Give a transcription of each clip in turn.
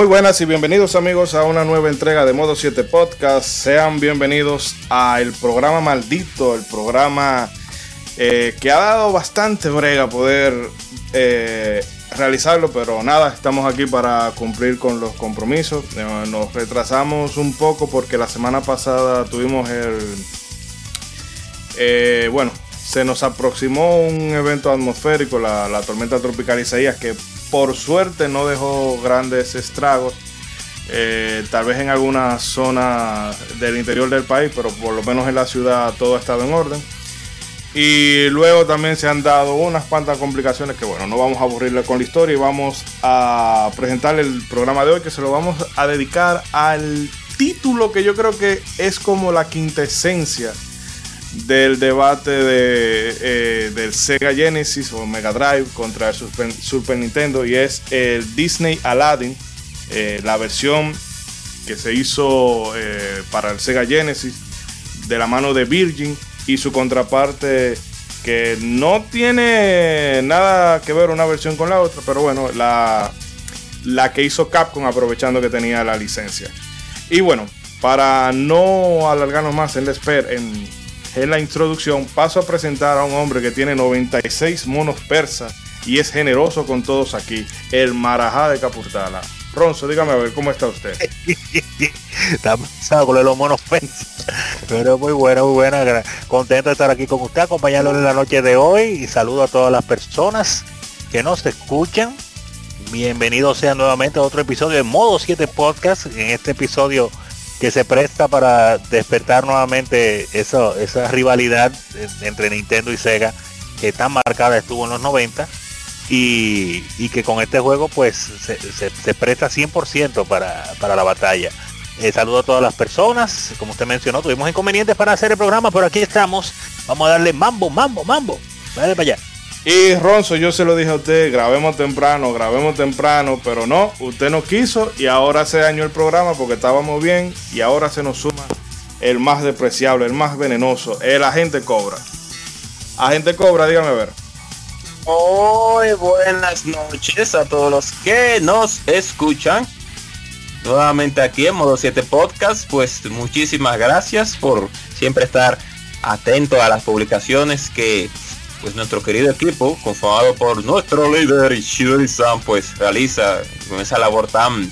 Muy buenas y bienvenidos amigos a una nueva entrega de Modo 7 Podcast. Sean bienvenidos al programa maldito, el programa eh, que ha dado bastante brega poder eh, realizarlo, pero nada, estamos aquí para cumplir con los compromisos. Eh, nos retrasamos un poco porque la semana pasada tuvimos el... bueno, se nos aproximó un evento atmosférico, la, la tormenta tropical Isaías, que por suerte no dejó grandes estragos. Eh, tal vez en alguna zona del interior del país, pero por lo menos en la ciudad todo ha estado en orden. Y luego también se han dado unas cuantas complicaciones que bueno, no vamos a aburrirle con la historia y vamos a presentar el programa de hoy que se lo vamos a dedicar al título que yo creo que es como la quintesencia del debate de, eh, del Sega Genesis o Mega Drive contra el Super, Nintendo y es el Disney Aladdin, eh, la versión que se hizo eh, para el Sega Genesis de la mano de Virgin y su contraparte que no tiene nada que ver una versión con la otra, pero bueno, la, la que hizo Capcom aprovechando que tenía la licencia. Y bueno, para no alargarnos más en la espera, en en la introducción paso a presentar a un hombre que tiene 96 monos persas y es generoso con todos aquí, el Marajá de Capurtala. Ronzo, dígame a ver, ¿cómo está usted? está pasado con los monos persas, pero muy bueno, muy buena. Contento de estar aquí con usted, acompañándole en la noche de hoy y saludo a todas las personas que nos escuchan. Bienvenidos sean nuevamente a otro episodio de Modo 7 Podcast. En este episodio que se presta para despertar nuevamente eso, esa rivalidad entre Nintendo y Sega que tan marcada estuvo en los 90 y, que con este juego pues se, presta 100% para, para la batalla. Eh, saludo a todas las personas, como usted mencionó, tuvimos inconvenientes para hacer el programa, pero aquí estamos. Vamos a darle mambo, mambo, mambo. Vale para allá. Y Ronzo, yo se lo dije a usted, grabemos temprano, grabemos temprano, pero no, usted no quiso y ahora se dañó el programa porque estábamos bien y ahora se nos suma el más despreciable, el más venenoso, el agente Cobra. Agente Cobra, dígame a ver. Muy buenas noches a todos los que nos escuchan. Nuevamente aquí en Modo 7 Podcast, pues muchísimas gracias por siempre estar atento a las publicaciones que pues nuestro querido equipo, conformado por nuestro líder Ishidori Sam, pues realiza con esa labor tan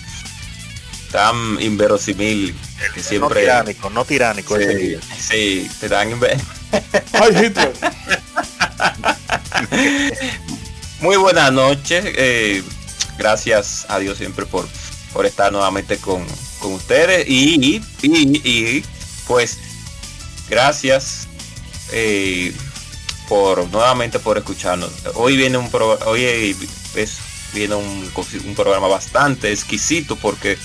tan inverosímil que siempre no tiránico, no tiránico sí, sí te dan Muy buenas noches, eh, gracias a Dios siempre por, por estar nuevamente con, con ustedes y, y, y, pues gracias eh, por nuevamente por escucharnos. Hoy viene un pro, hoy es, viene un, un, programa bastante exquisito porque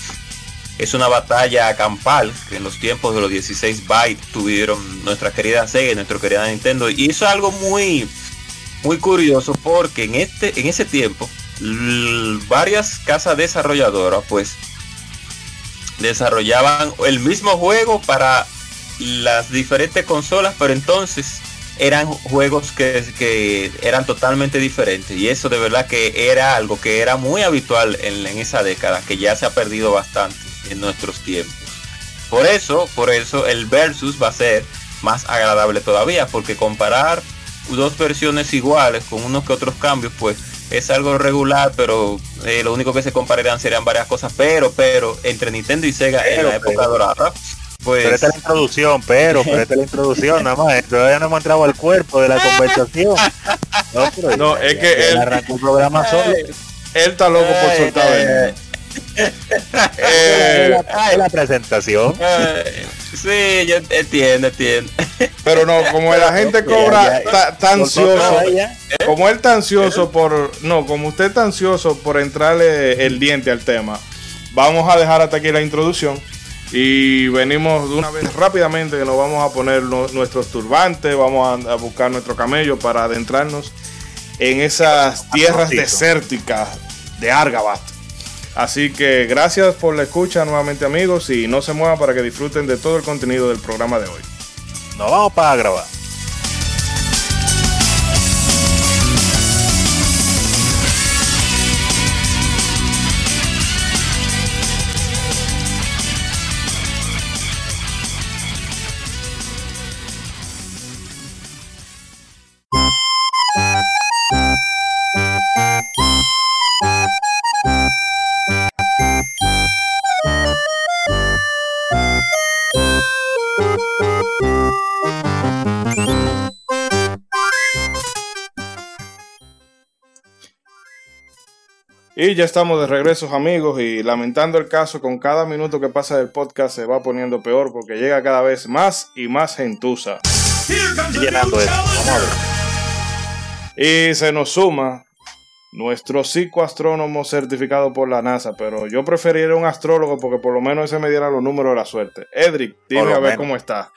es una batalla campal que en los tiempos de los 16 bytes tuvieron nuestra querida Sega y nuestra querida Nintendo y eso es algo muy muy curioso porque en este en ese tiempo varias casas desarrolladoras pues desarrollaban el mismo juego para las diferentes consolas pero entonces eran juegos que, eran totalmente diferentes. Y eso de verdad que era algo que era muy habitual en, esa década que ya se ha perdido bastante en nuestros tiempos. Por eso por eso el versus va a ser más agradable todavía porque comparar dos versiones iguales con unos que otros cambios pues es algo regular pero eh, lo único que se compararían serían varias cosas. Pero pero entre Nintendo y Sega en la época dorada pues... Pero esta es la introducción, pero, pero esta es la introducción, nada más. Todavía no hemos entrado al cuerpo de la conversación. No, es que él arrancó un programa solo. Él está loco por eh, soltar eh, eh, la, la, presentación. Eh, sí, yo entiendo, entiendo. Pero no, como la gente cobra tan ansioso, como él está ansioso por, no, como usted está ansioso por entrarle el diente al tema, vamos a dejar hasta aquí la introducción y venimos de una vez rápidamente que nos vamos a poner nuestros turbantes, vamos a, buscar nuestro camello para adentrarnos en esas tierras desérticas de Argabat. Así que gracias por la escucha nuevamente amigos y no se muevan para que disfruten de todo el contenido del programa de hoy. Nos vamos para grabar. Y ya estamos de regreso, amigos, y lamentando el caso, con cada minuto que pasa del podcast se va poniendo peor porque llega cada vez más y más gentuza. Llenando esto. Vamos a ver. Y se nos suma nuestro psicoastrónomo certificado por la NASA, pero yo preferiría un astrólogo porque por lo menos ese me diera los números de la suerte. Edric, dime a ver menos. cómo está.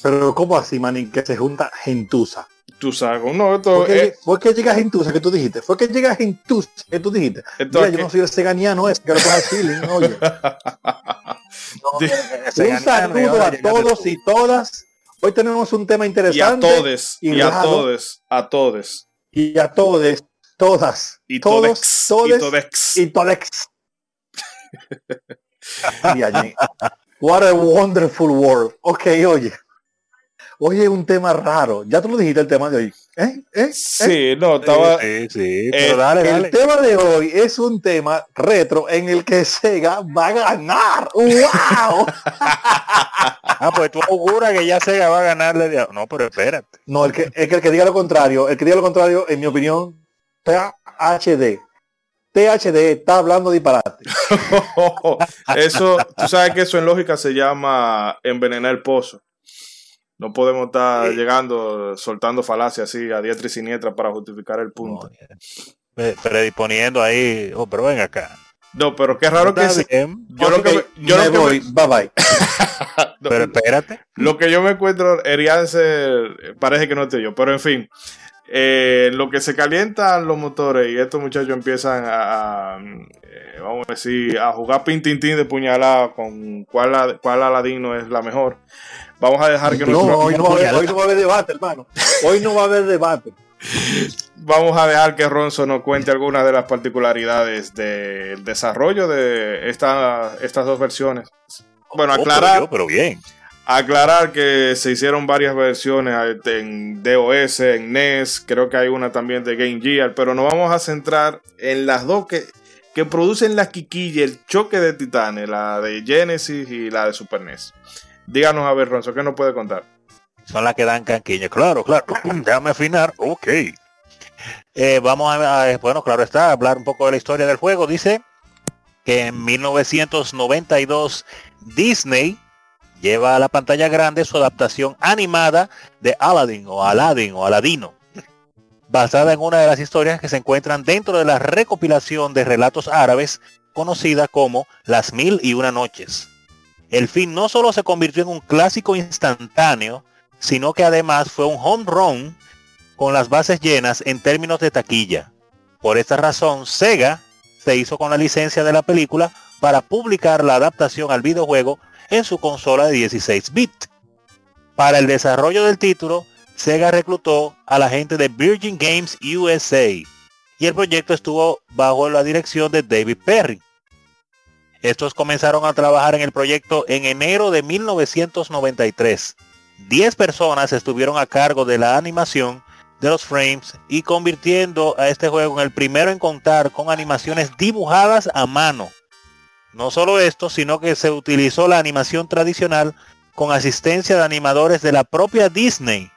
Pero ¿cómo así, manín? Que se junta gentuza. Tú sabes, no, esto ¿Por qué, es- ¿Por qué llega gentuza que tú dijiste? ¿Fue que llega gentuza que tú dijiste? Mira, yo no soy el seganiano ese que lo coge chilling, oye. Di- Un saludo a todos y todas. Hoy tenemos un tema y a interesante. todos, y, y a todos, a todos, Y a todos, todas. y todos, todex, y todes todex. y todex. Y allí. What a wonderful world. Ok, oye. Oye, un tema raro. Ya tú lo dijiste el tema de hoy. ¿Eh? ¿Eh? ¿Eh? Sí, no, estaba... Sí, sí, Eh, pero dale, El dale. tema de hoy es un tema retro en el que Sega va a ganar. ¡Wow! Ah, pues tú auguras que ya Sega va a ganarle. No, pero espérate. No, el que, el que, el que diga lo contrario, el que diga lo contrario, en mi opinión, THD. THD está hablando disparate. eso, tú sabes que eso en lógica se llama envenenar el pozo. No podemos estar Sí. llegando, soltando falacias así a diestra y siniestra para justificar el punto. Pre- Predisponiendo ahí. Oh, pero ven acá. No, pero qué raro que bien, yo lo que me- yo me lo que voy. Bye bye. no, pero espérate. lo que yo me encuentro debería ser, parece que no estoy yo, pero en fin, eh, lo que se calientan los motores y estos muchachos empiezan a, a, eh, vamos a decir, a jugar pintintín de puñalada con cuál, cuál aladino es la mejor. Vamos a dejar que No, nuestro- hoy no, va a haber, hoy no va a haber debate, hermano. Hoy no va a haber debate. Vamos a dejar que Ronzo nos cuente algunas de las particularidades del desarrollo de esta- estas dos versiones. Bueno, Oh, pero aclarar, yo, pero bien. Aclarar que se hicieron varias versiones en DOS, en NES, creo que hay una también de Game Gear, pero nos vamos a centrar en las dos que, que producen las quiquillas, el choque de titanes, la de Genesis y la de Super NES. Díganos a ver, Ronzo, ¿qué nos puede contar? Son las que dan canquiña. Claro, claro. Déjame afinar. Ok. Eh, vamos a, a- bueno, claro está, hablar un poco de la historia del juego. Dice que en 1992 Disney lleva a la pantalla grande su adaptación animada de Aladdin o Aladdin o Aladino, basada en una de las historias que se encuentran dentro de la recopilación de relatos árabes conocida como Las Mil y Una Noches. El film no solo se convirtió en un clásico instantáneo, sino que además fue un home run con las bases llenas en términos de taquilla. Por esta razón, Sega se hizo con la licencia de la película para publicar la adaptación al videojuego en su consola de 16 bits. Para el desarrollo del título, Sega reclutó a la gente de Virgin Games USA y el proyecto estuvo bajo la dirección de David Perry. Estos comenzaron a trabajar en el proyecto en enero de 1993. 10 personas estuvieron a cargo de la animación de los frames y convirtiendo a este juego en el primero en contar con animaciones dibujadas a mano. No solo esto, sino que se utilizó la animación tradicional con asistencia de animadores de la propia Disney.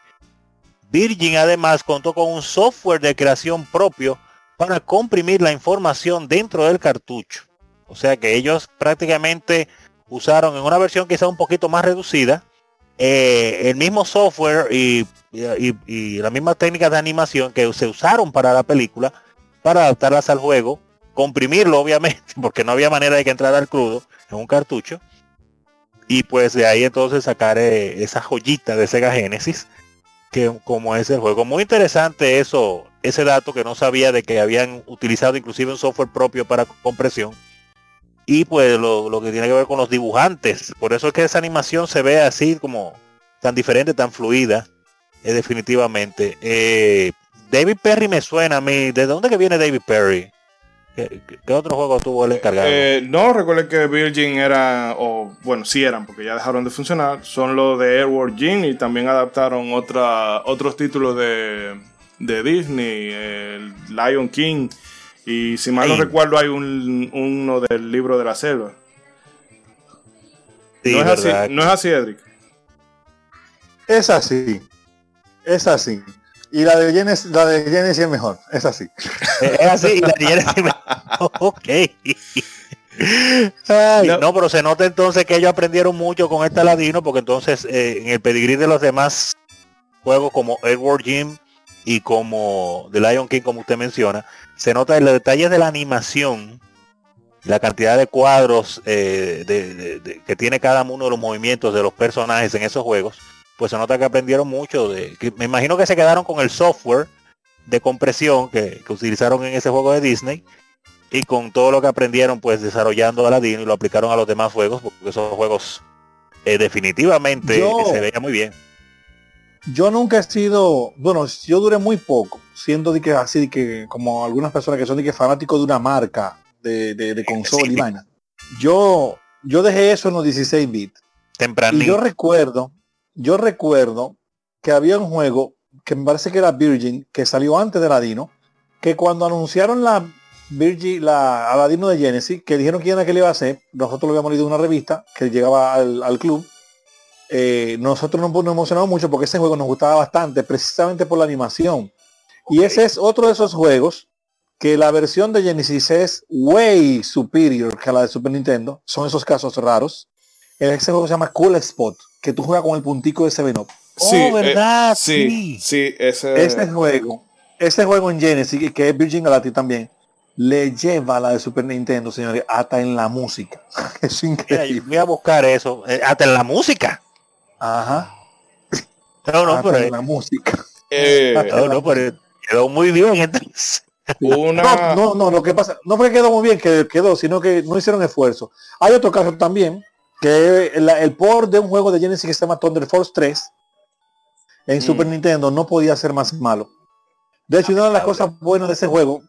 Virgin además contó con un software de creación propio para comprimir la información dentro del cartucho. O sea que ellos prácticamente usaron en una versión quizá un poquito más reducida eh, el mismo software y, y, y las mismas técnicas de animación que se usaron para la película para adaptarlas al juego, comprimirlo obviamente, porque no había manera de que entrara al crudo en un cartucho. Y pues de ahí entonces sacar eh, esa joyita de Sega Genesis, que como es el juego. Muy interesante eso, ese dato que no sabía de que habían utilizado inclusive un software propio para compresión y pues lo, lo, que tiene que ver con los dibujantes. Por eso es que esa animación se ve así como tan diferente, tan fluida, eh, definitivamente. Eh, David Perry me suena a mí. ¿De dónde que viene David Perry? ¿Qué, qué otro juego tuvo el encargado? Eh, no, recuerden que Virgin era, o bueno, sí eran, porque ya dejaron de funcionar. Son los de Airworld Gin y también adaptaron otra, otros títulos de, de Disney, el Lion King. Y si mal no Ay. recuerdo, hay un, uno del libro de la selva. Sí, no, es así, no es así, Edric. Es así. Es así. Y la de Genesis, la de Genesis es mejor, es así. Es así, y la Ok. Ay, No. no. pero se nota entonces que ellos aprendieron mucho con este Ladino, porque entonces eh, en el pedigrí de los demás juegos como Edward Jim y como The Lion King, como usted menciona, se nota en los detalles de la animación, la cantidad de cuadros eh, de- de- de- que tiene cada uno de los movimientos de los personajes en esos juegos, pues se nota que aprendieron mucho de, que me imagino que se quedaron con el software de compresión que, que utilizaron en ese juego de Disney y con todo lo que aprendieron pues desarrollando Aladino y lo aplicaron a los demás juegos porque esos juegos eh, definitivamente Yo- se veía muy bien Yo nunca he sido, bueno, yo duré muy poco, siendo de que así de que como algunas personas que son de que fanáticos de una marca de, de, de consola y vaina. Yo, yo dejé eso en los 16 bits. temprano Y yo recuerdo, yo recuerdo que había un juego que me parece que era Virgin, que salió antes de Ladino, que cuando anunciaron la Virgin, la Aladino de Genesis, que dijeron que era que le iba a hacer, nosotros lo habíamos leído en una revista que llegaba al, al club. eh, nosotros nos, nos emocionamos mucho porque ese juego nos gustaba bastante, precisamente por la animación. Y ese es otro de esos juegos que la versión de Genesis es way superior que la de Super Nintendo. Son esos casos raros. Ese juego se llama Cool Spot, que tú juegas con el puntico de 7 Up. oh eh, verdad sí, sí, sí, ese. Este juego, este juego en Genesis, y que es Virgin Galactic también, le lleva a la de Super Nintendo, señores, hasta en la música. es Mira, increíble. voy a buscar eso eh, hasta en la música Ajá. no no hasta pero, en la música. eh, no, no, pero quedó muy bien entonces una. No, no, no, lo que pasa, no fue que quedó muy bien, que quedó, sino que no hicieron esfuerzo. Hay otro caso también, que el, el port de un juego de Genesis que se llama Thunder Force 3 en Mm. Super Nintendo no podía ser más malo. De hecho, una de las cosas buenas de ese juego,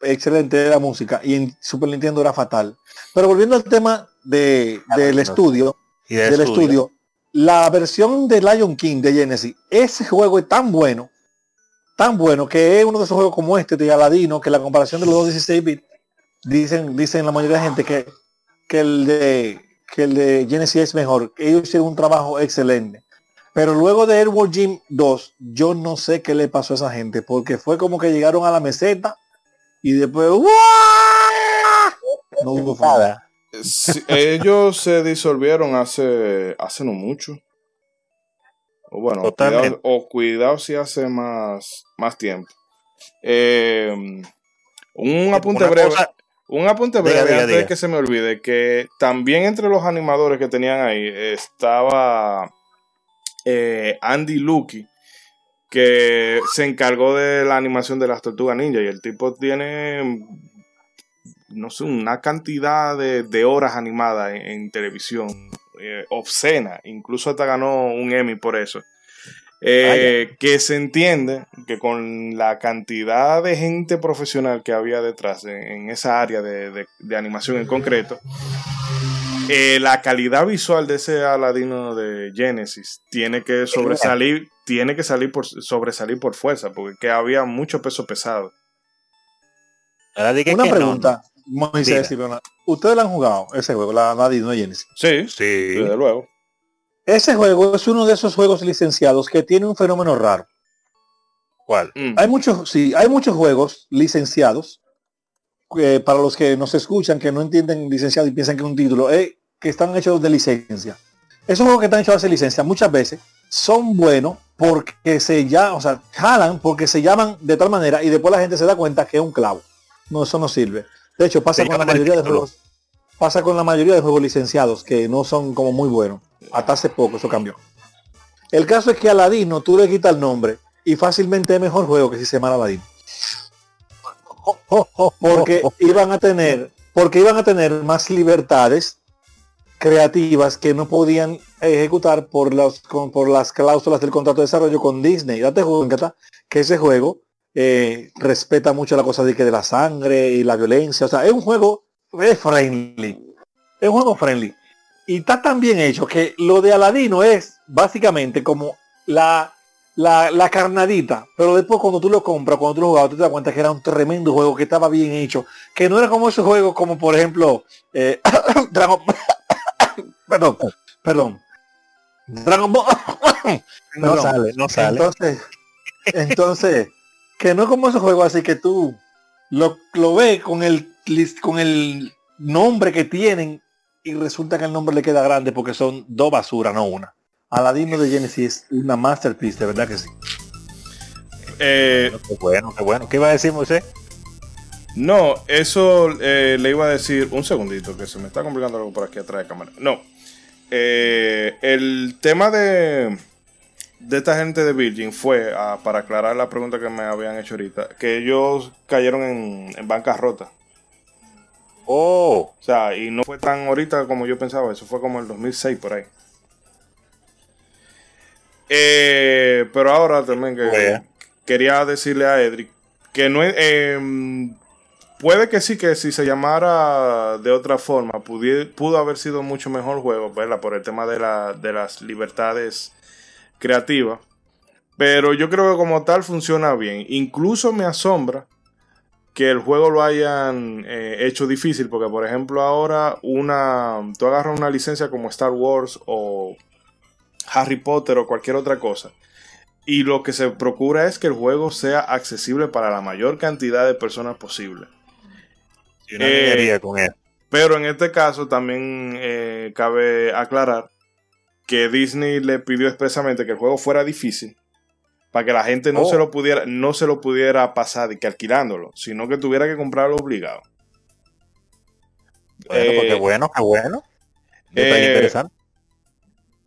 excelente de la música, y en Super Nintendo era fatal. Pero volviendo al tema de, del no. estudio, y de del estudio. estudio, la versión de Lion King de Genesis, ese juego es tan bueno, tan bueno, que es uno de esos juegos como este de Aladino, que la comparación de los dos 16 bits, dicen, dicen la mayoría de gente que, que el de que el de Genesis es mejor. Ellos hicieron un trabajo excelente. Pero luego de Airworld Gym 2, yo no sé qué le pasó a esa gente, porque fue como que llegaron a la meseta y después no hubo. Nada. Sí, ellos se disolvieron hace hace no mucho. O bueno, Totalmente. cuidado, o cuidado si hace más, más tiempo. Eh, un apunte Una breve. cosa- Un apunte breve diga, antes de que se me olvide que también entre los animadores que tenían ahí estaba eh, Andy Lucky que se encargó de la animación de las tortugas ninja y el tipo tiene no sé una cantidad de, de horas animadas en, en televisión eh, obscena. Incluso hasta ganó un Emmy por eso eh, que se entiende que con la cantidad de gente profesional que había detrás en, en esa área de, de- de animación en concreto, eh, la calidad visual de ese Aladino de Genesis tiene que sobresalir, tiene que salir por sobresalir por fuerza, porque que había mucho peso pesado. Una que no, pregunta, Moisés Diga. y Leonardo. ¿Ustedes lo han jugado, ese juego, la Aladino de Genesis? Sí. Sí. desde luego. Ese juego es uno de esos juegos licenciados que tiene un fenómeno raro. ¿Cuál? Mm. Hay muchos, sí, hay muchos juegos licenciados eh, para los que nos escuchan que no entienden licenciado y piensan que es un título, eh, que están hechos de licencia. Esos juegos que están hechos de licencia muchas veces son buenos porque se ya, o sea, jalan porque se llaman de tal manera y después la gente se da cuenta que es un clavo. No, eso no sirve. De hecho, pasa Se con la mayoría de juegos. Pasa con la mayoría de juegos licenciados que no son como muy buenos. Hasta hace poco eso cambió. El caso es que Aladino tú le quitas el nombre y fácilmente es mejor juego que si se llama Aladino. Porque iban a tener, porque iban a tener más libertades creativas que no podían ejecutar por las por las cláusulas del contrato de desarrollo con Disney. Date cuenta que ese juego eh, respeta mucho la cosa de que de la sangre y la violencia. O sea, es un juego es friendly. Es un juego friendly. Y está tan bien hecho que lo de Aladino es básicamente como la, la, la carnadita. Pero después cuando tú lo compras, cuando tú lo jugabas, tú te das cuenta que era un tremendo juego, que estaba bien hecho. Que no era como esos juegos como por ejemplo eh, Dragon Perdón, perdón. Dragon Ball. No Perdón. sale, no sale. Entonces, Entonces, que no como esos juegos así que tú lo, lo ves con el con el nombre que tienen y resulta que el nombre le queda grande porque son dos basuras, no una. Aladino de Genesis es una masterpiece, de verdad que sí. Eh, Qué bueno, qué bueno. ¿Qué iba a decir Moisés? no, eso eh, le iba a decir un segundito, que se me está complicando algo por aquí atrás de cámara. No. Eh, el tema de, de esta gente de Virgin fue, ah, para aclarar la pregunta que me habían hecho ahorita, que ellos cayeron en, en bancarrota. Oh, O sea, y no fue tan ahorita como yo pensaba, eso fue como el 2006 por ahí. Eh, pero ahora también que Vea. quería decirle a Edric que no es, eh, puede que sí que si se llamara de otra forma pudo haber sido mucho mejor juego, ¿verdad? Por el tema de, la, de las libertades creativas. Pero yo creo que como tal funciona bien. Incluso me asombra que el juego lo hayan eh, hecho difícil, porque por ejemplo ahora una, tú agarras una licencia como Star Wars o Harry Potter o cualquier otra cosa, y lo que se procura es que el juego sea accesible para la mayor cantidad de personas posible. y una Eh, con él. Pero en este caso también eh, cabe aclarar que Disney le pidió expresamente que el juego fuera difícil para que la gente no Oh. se lo pudiera no se lo pudiera pasar y que alquilándolo, sino que tuviera que comprarlo obligado. Bueno, eh, qué bueno, qué bueno. Eh, interesante.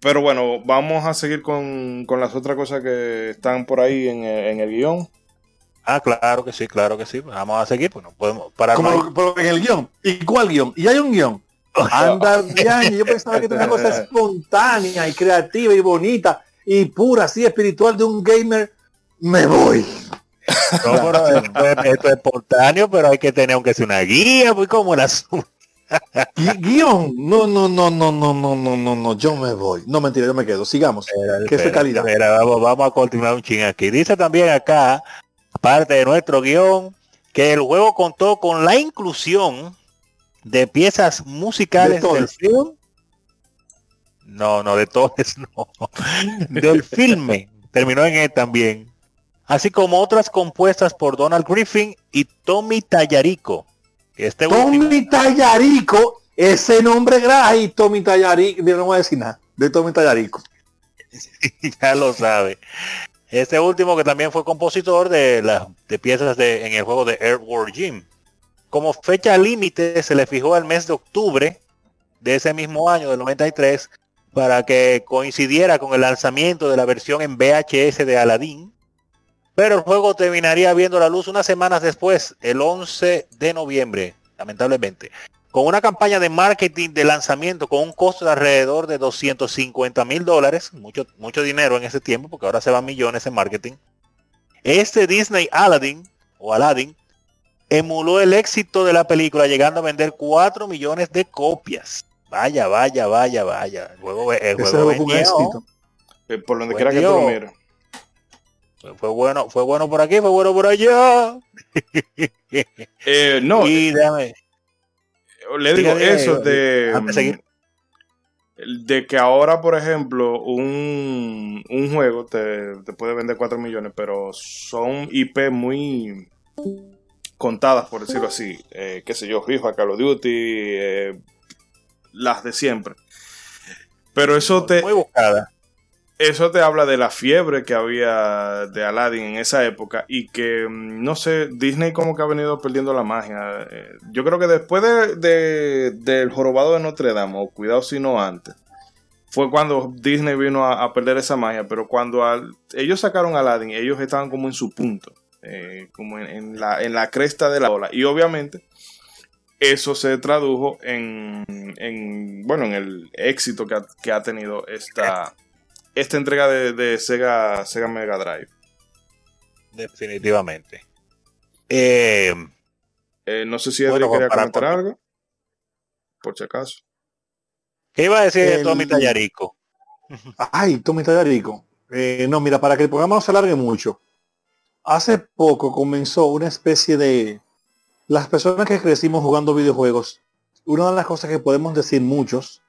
Pero bueno, vamos a seguir con, con las otras cosas que están por ahí en, el- en el guion. Ah, claro que sí, claro que sí. Vamos a seguir, pues no podemos parar. Como en el guion. ¿Y cuál guion? ¿Y hay un guion? Anda, bien, yo pensaba que era una cosa espontánea y creativa y bonita y pura, así espiritual de un gamer. Me voy. No, pero esto, es, esto es espontáneo, pero hay que tener aunque sea una guía, muy como el asunto. Gui- Guión. No, no, no, no, no, no, no, no, no. Yo me voy. No, mentira, yo me quedo. Sigamos. Que es de calidad. Espera, vamos, vamos a continuar un ching aquí. Dice también acá, parte de nuestro guion, que el juego contó con la inclusión de piezas musicales De del film. No, no, de Torres no. del filme. Terminó en él también. Así como otras compuestas por Donald Griffin y Tommy Tallarico. Este último, Tommy Tallarico. Ese nombre grave. Tommy Tallarico. No voy a decir nada. De Tommy Tallarico. ya lo sabe. Este último que también fue compositor de las de piezas de, en el juego de Airworld Gym. Como fecha límite se le fijó el mes de octubre de ese mismo año, del 93, para que coincidiera con el lanzamiento de la versión en VHS de Aladdin. Pero el juego terminaría viendo la luz unas semanas después, el 11 de noviembre, lamentablemente. Con una campaña de marketing de lanzamiento con un costo de alrededor de 250 mil dólares, mucho, mucho dinero en ese tiempo, porque ahora se van millones en marketing. Este Disney Aladdin, o Aladdin, emuló el éxito de la película, llegando a vender 4 millones de copias. Vaya, vaya, vaya, vaya. El juego, el juego fue éxito. Eh, por donde quiera que tú lo mires. Fue- Fue bueno, fue bueno por aquí, fue bueno por allá. Eh, no, y déjame, le digo eso de, déjame seguir. de que ahora, por ejemplo, un, un juego te, te puede vender 4 millones, pero son IP muy contadas, por decirlo así. Eh, qué sé yo, FIFA, Call of Duty, eh, las de siempre. Pero eso te, muy buscada. eso te habla de la fiebre que había de Aladdin en esa época y que, mm, no sé, Disney como que ha venido perdiendo la magia. Eh, Yo creo que después de, de- del jorobado de Notre Dame, o cuidado si no antes, fue cuando Disney vino a, a perder esa magia, pero cuando al- ellos sacaron Aladdin, ellos estaban como en su punto, eh, como en, en la, en la cresta de la ola. Y obviamente eso se tradujo en, en, bueno, en el éxito que ha, que ha tenido esta, esta entrega de, de Sega, Sega Mega Drive. Definitivamente. Eh, Eh, no sé si Bueno, Edric quería para- comentar algo. Por si acaso. ¿Qué iba a decir de El- Tommy Tallarico? Ay, Tommy Tallarico. Eh, no, mira, para que el programa no se alargue mucho. Hace poco comenzó una especie de... Las personas que crecimos jugando videojuegos, una de las cosas que podemos decir muchos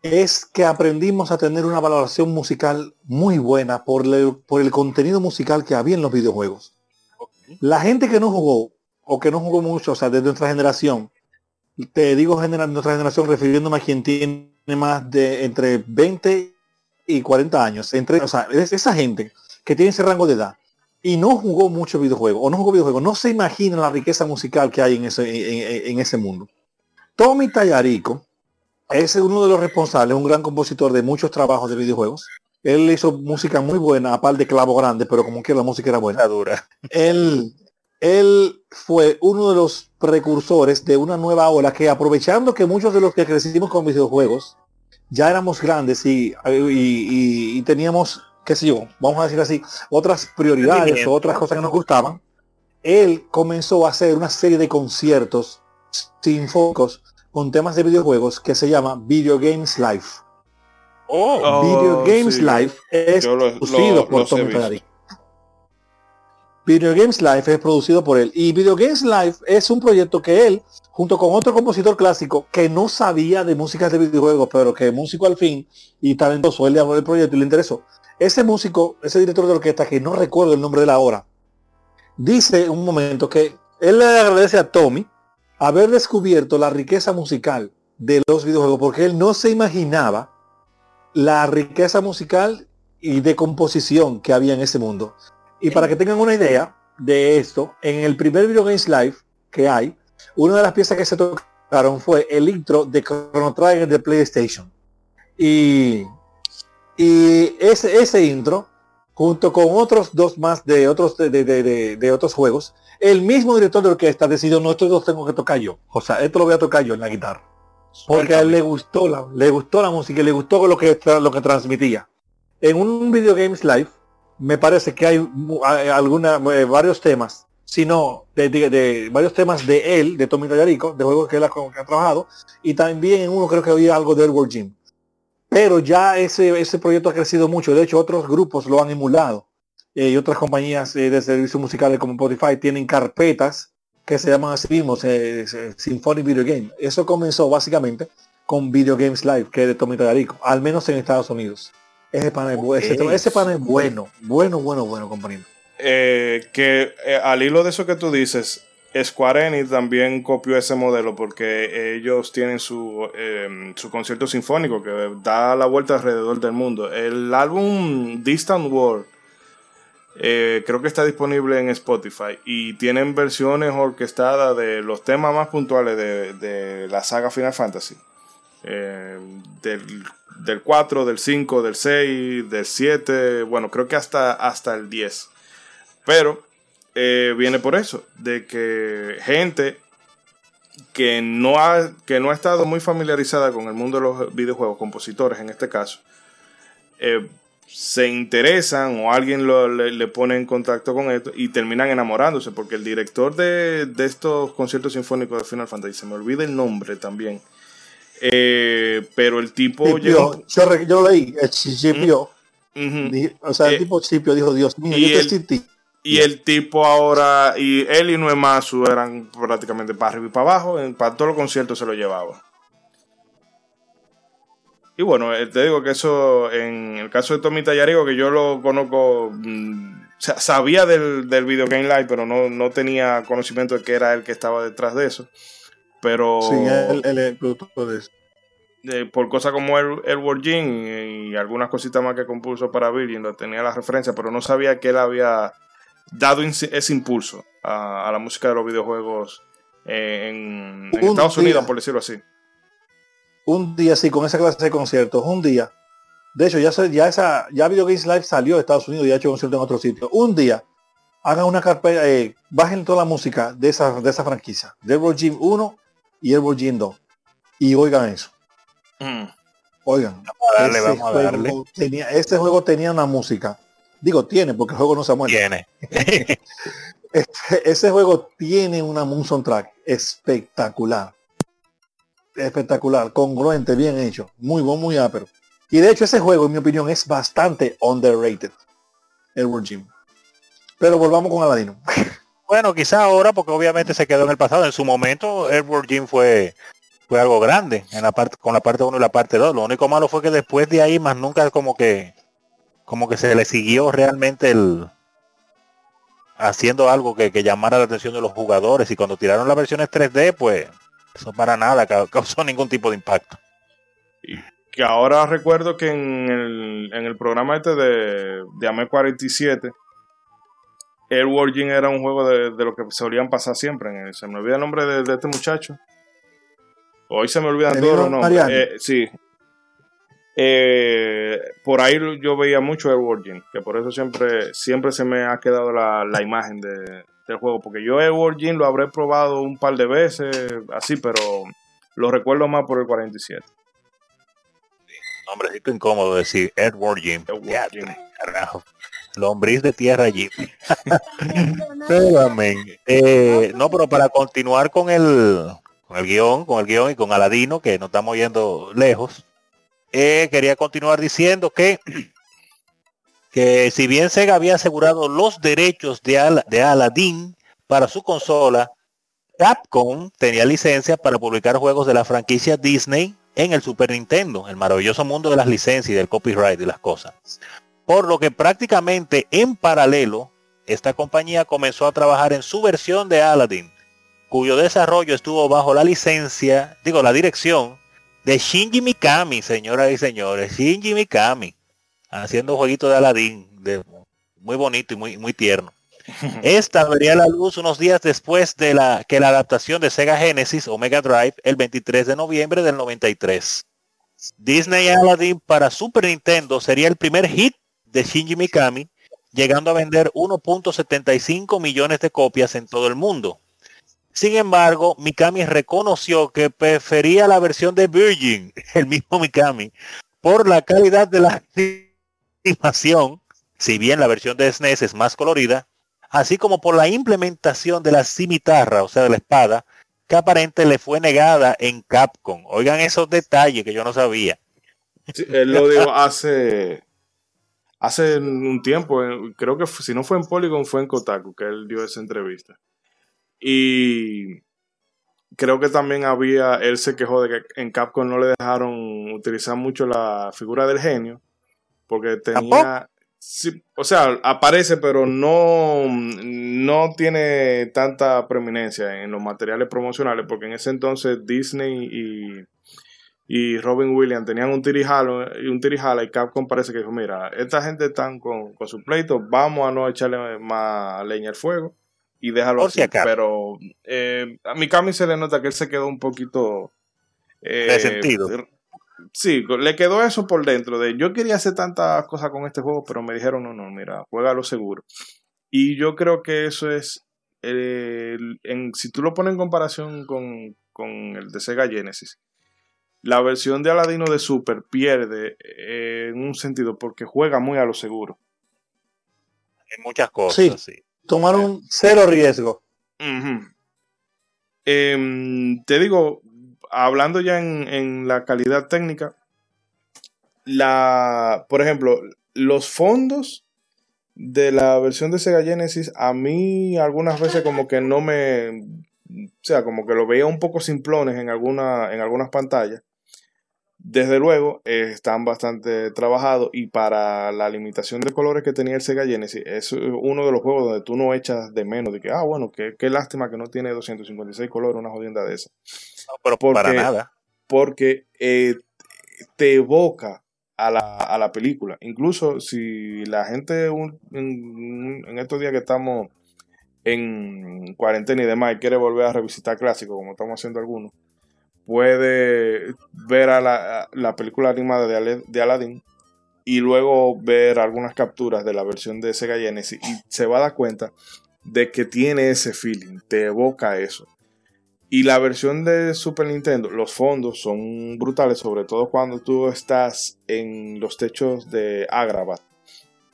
es que aprendimos a tener una valoración musical muy buena por, el- por el contenido musical que había en los videojuegos. La gente que no jugó, o que no jugó mucho, o sea, de nuestra generación, te digo genera- nuestra generación refiriéndome a quien tiene más de entre 20 y 40 años, entre, o sea, es esa gente que tiene ese rango de edad y no jugó mucho videojuego, o no jugó videojuego, no se imagina la riqueza musical que hay en ese, en- ese mundo. Tommy Tallarico es uno de los responsables, un gran compositor de muchos trabajos de videojuegos. Él hizo música muy buena, aparte de Clavo Grande, pero como que la música era buena. Dura. Él, él fue uno de los precursores de una nueva ola que aprovechando que muchos de los que crecimos con videojuegos ya éramos grandes y, y- y- y teníamos, qué sé yo, vamos a decir así, otras prioridades o otras cosas que nos gustaban, él comenzó a hacer una serie de conciertos sinfónicos con temas de videojuegos que se llama Video Games Live. Oh, Oh, Video Games sí, Live es lo- producido lo- por he Tommy. Tallarico. Video Games Live es producido por él. Y Video Games Live es un proyecto que él, junto con otro compositor clásico que no sabía de músicas de videojuegos, pero que músico al fin y talentoso, él le habló del proyecto y le interesó. Ese músico, ese director de orquesta, que no recuerdo el nombre de la hora, dice un momento que él le agradece a Tommy haber descubierto la riqueza musical de los videojuegos, porque él no se imaginaba la riqueza musical y de composición que había en ese mundo. Y para que tengan una idea de esto, en el primer Video Games Live que hay, una de las piezas que se tocaron fue el intro de Chrono Trigger de PlayStation. Y, y ese, ese intro, junto con otros dos más de otros de, de- de- de- otros juegos, el mismo director de orquesta decidió, no, estos dos tengo que tocar yo. O sea, esto lo voy a tocar yo en la guitarra. Porque a él le gustó la, le gustó la música y le gustó lo que, lo que transmitía. En un Video Games Live, me parece que hay hay alguna, eh, varios temas, sino de, de- de varios temas de él, de Tommy Tallarico, de juegos que él ha, ha trabajado, y también en uno creo que había algo de Edward Jim. Pero ya ese, ese proyecto ha crecido mucho, de hecho otros grupos lo han emulado. Eh, y otras compañías eh, de servicios musicales como Spotify tienen carpetas que se llaman así mismos, eh, eh, Symphonic Video Game. Eso comenzó básicamente con Video Games Live, que es de Tommy Tallarico, al menos en Estados Unidos. Ese pan es, bu- ese, ese pan es bueno, bueno, bueno, bueno, compañero. Eh, que eh, al hilo de eso que tú dices, Square Enix también copió ese modelo porque ellos tienen su, eh, su concierto sinfónico que da la vuelta alrededor del mundo. El álbum Distant World eh, creo que está disponible en Spotify y tienen versiones orquestadas de los temas más puntuales de, de la saga Final Fantasy. Del, del 4, del 5, del 6, del 7, bueno, creo que hasta, hasta el 10. Pero eh, viene por eso, de que gente que no, ha, que no ha estado muy familiarizada con el mundo de los videojuegos, compositores en este caso, eh, se interesan o alguien lo- le, le pone en contacto con esto y terminan enamorándose, porque el director de, de estos conciertos sinfónicos de Final Fantasy, se me olvida el nombre también, eh, pero el tipo llegó... Yo, yo leí, el Chipio, Ujú. di- o sea, Eh, el tipo Chipio dijo, Dios mío, yo te el- sentí. Y el tipo ahora, y él y Noemasu eran prácticamente para arriba y para abajo, para todos los conciertos se lo llevaba. Y bueno, eh, te digo que eso, en el caso de Tommy Tallarico, que yo lo conozco, mm, sa- sabía del, del Video Game Live, pero no, no tenía conocimiento de que era él que estaba detrás de eso. Pero Sí, él, él es el productor de eso. eh, por cosas como el, el Jim y, y algunas cositas más que compuso para Virgin, lo tenía la referencia, pero no sabía que él había dado ese impulso a, a la música de los videojuegos eh, en, en Un Estados día. Unidos, por decirlo así. un día sí con esa clase de conciertos, un día. De hecho, ya se- ya esa, ya Video Games Live salió de Estados Unidos y ha hecho conciertos en otro sitio. Un día, hagan una carpeta, eh, bajen toda la música de esa, de esa franquicia, de World Gym 1 y el World Gym 2. Y oigan eso. Oigan. a darle, ese vamos a juego darle. Tenía, este juego tenía una música. Digo, tiene, porque el juego no se ha muerto. Tiene. Este- ese juego tiene una, un soundtrack espectacular. Espectacular, congruente, bien hecho. Muy buen, muy ápero. Y de hecho ese juego, en mi opinión, es bastante underrated. Edward Jim. Pero volvamos con Aladino. Bueno, quizá ahora, porque obviamente se quedó en el pasado. En su momento, Edward Jim fue fue algo grande en la parte, con la parte 1 y la parte 2. Lo único malo fue que después de ahí más nunca como que como que se le siguió realmente el haciendo algo que, que llamara la atención de los jugadores y cuando tiraron las versiones 3D pues eso para nada causó ningún tipo de impacto. Y que ahora recuerdo que en el, en el programa este de, de AME 47 el Warging era un juego de, de, lo que solían pasar siempre. En el, se me olvida el nombre de, de este muchacho. Hoy se me olvidan todos los nombres. Eh, sí. Eh, por ahí yo veía mucho el Warging, que por eso siempre, siempre se me ha quedado la, la imagen de, del juego. Porque yo el Warging lo habré probado un par de veces, así, pero lo recuerdo más por el 47. Nombrecito incómodo decir Edward Jim. Lombriz de tierra allí. eh, no, pero para continuar con el, con el guion, con el guion y con Aladino, que nos estamos yendo lejos, eh, quería continuar diciendo que, que si bien Sega había asegurado los derechos de, Al de Aladdin para su consola, Capcom tenía licencia para publicar juegos de la franquicia Disney en el Super Nintendo, el maravilloso mundo de las licencias y del copyright y las cosas. Por lo que prácticamente en paralelo, esta compañía comenzó a trabajar en su versión de Aladdin, cuyo desarrollo estuvo bajo la licencia, digo, la dirección de Shinji Mikami, señoras y señores, Shinji Mikami, haciendo un jueguito de Aladdin, de, muy bonito y muy, muy tierno. Esta vería la luz unos días después de la que la adaptación de Sega Genesis o Mega Drive el 23 de noviembre del 93. Disney Aladdin para Super Nintendo sería el primer hit de Shinji Mikami, llegando a vender 1.75 millones de copias en todo el mundo. Sin embargo, Mikami reconoció que prefería la versión de Virgin, el mismo Mikami, por la calidad de la animación, si bien la versión de SNES es más colorida, así como por la implementación de la cimitarra, o sea, de la espada, que aparente le fue negada en Capcom. Oigan esos detalles que yo no sabía. él lo dijo hace hace un tiempo, creo que si no fue en Polygon, fue en Kotaku, que él dio esa entrevista. Y creo que también había, él se quejó de que en Capcom no le dejaron utilizar mucho la figura del genio, porque tenía... Sí, o sea, aparece, pero no, no tiene tanta preeminencia en los materiales promocionales, porque en ese entonces Disney y, y Robin Williams tenían un tirijalo y un tirijala y Capcom parece que dijo, mira, esta gente están con, con su pleito, vamos a no echarle más leña al fuego y déjalo así. pero eh, a Mikami se le nota que él se quedó un poquito... Eh, de sentido sí, le quedó eso por dentro de yo quería hacer tantas cosas con este juego, pero me dijeron, no, no, mira, juega lo seguro. Y yo creo que eso es, en, si tú lo pones en comparación con, con, el de Sega Genesis, la versión de Aladino de Super pierde eh, en un sentido porque juega muy a lo seguro. En muchas cosas, sí. Tomaron cero riesgo. eh, te digo, hablando ya en, la calidad técnica, la, por ejemplo, los fondos de la versión de Sega Genesis, a mí algunas veces como que no me, o sea, como que lo veía un poco simplones en, alguna, en algunas pantallas. Desde luego, eh, están bastante trabajados y para la limitación de colores que tenía el Sega Genesis, es uno de los juegos donde tú no echas de menos, de que, ah, bueno, qué, qué lástima que no tiene 256 colores, una jodienda de esa. No, pero porque, para nada. Porque eh, te evoca a la, a la, película. Incluso si la gente un, en, en, estos días que estamos en cuarentena y demás y quiere volver a revisitar clásicos, como estamos haciendo algunos, puede ver a la, la película animada de, de Aladdin y luego ver algunas capturas de la versión de Sega Genesis y se va a dar cuenta de que tiene ese feeling, te evoca eso. Y la versión de Super Nintendo, los fondos son brutales, sobre todo cuando tú estás en los techos de Agrava,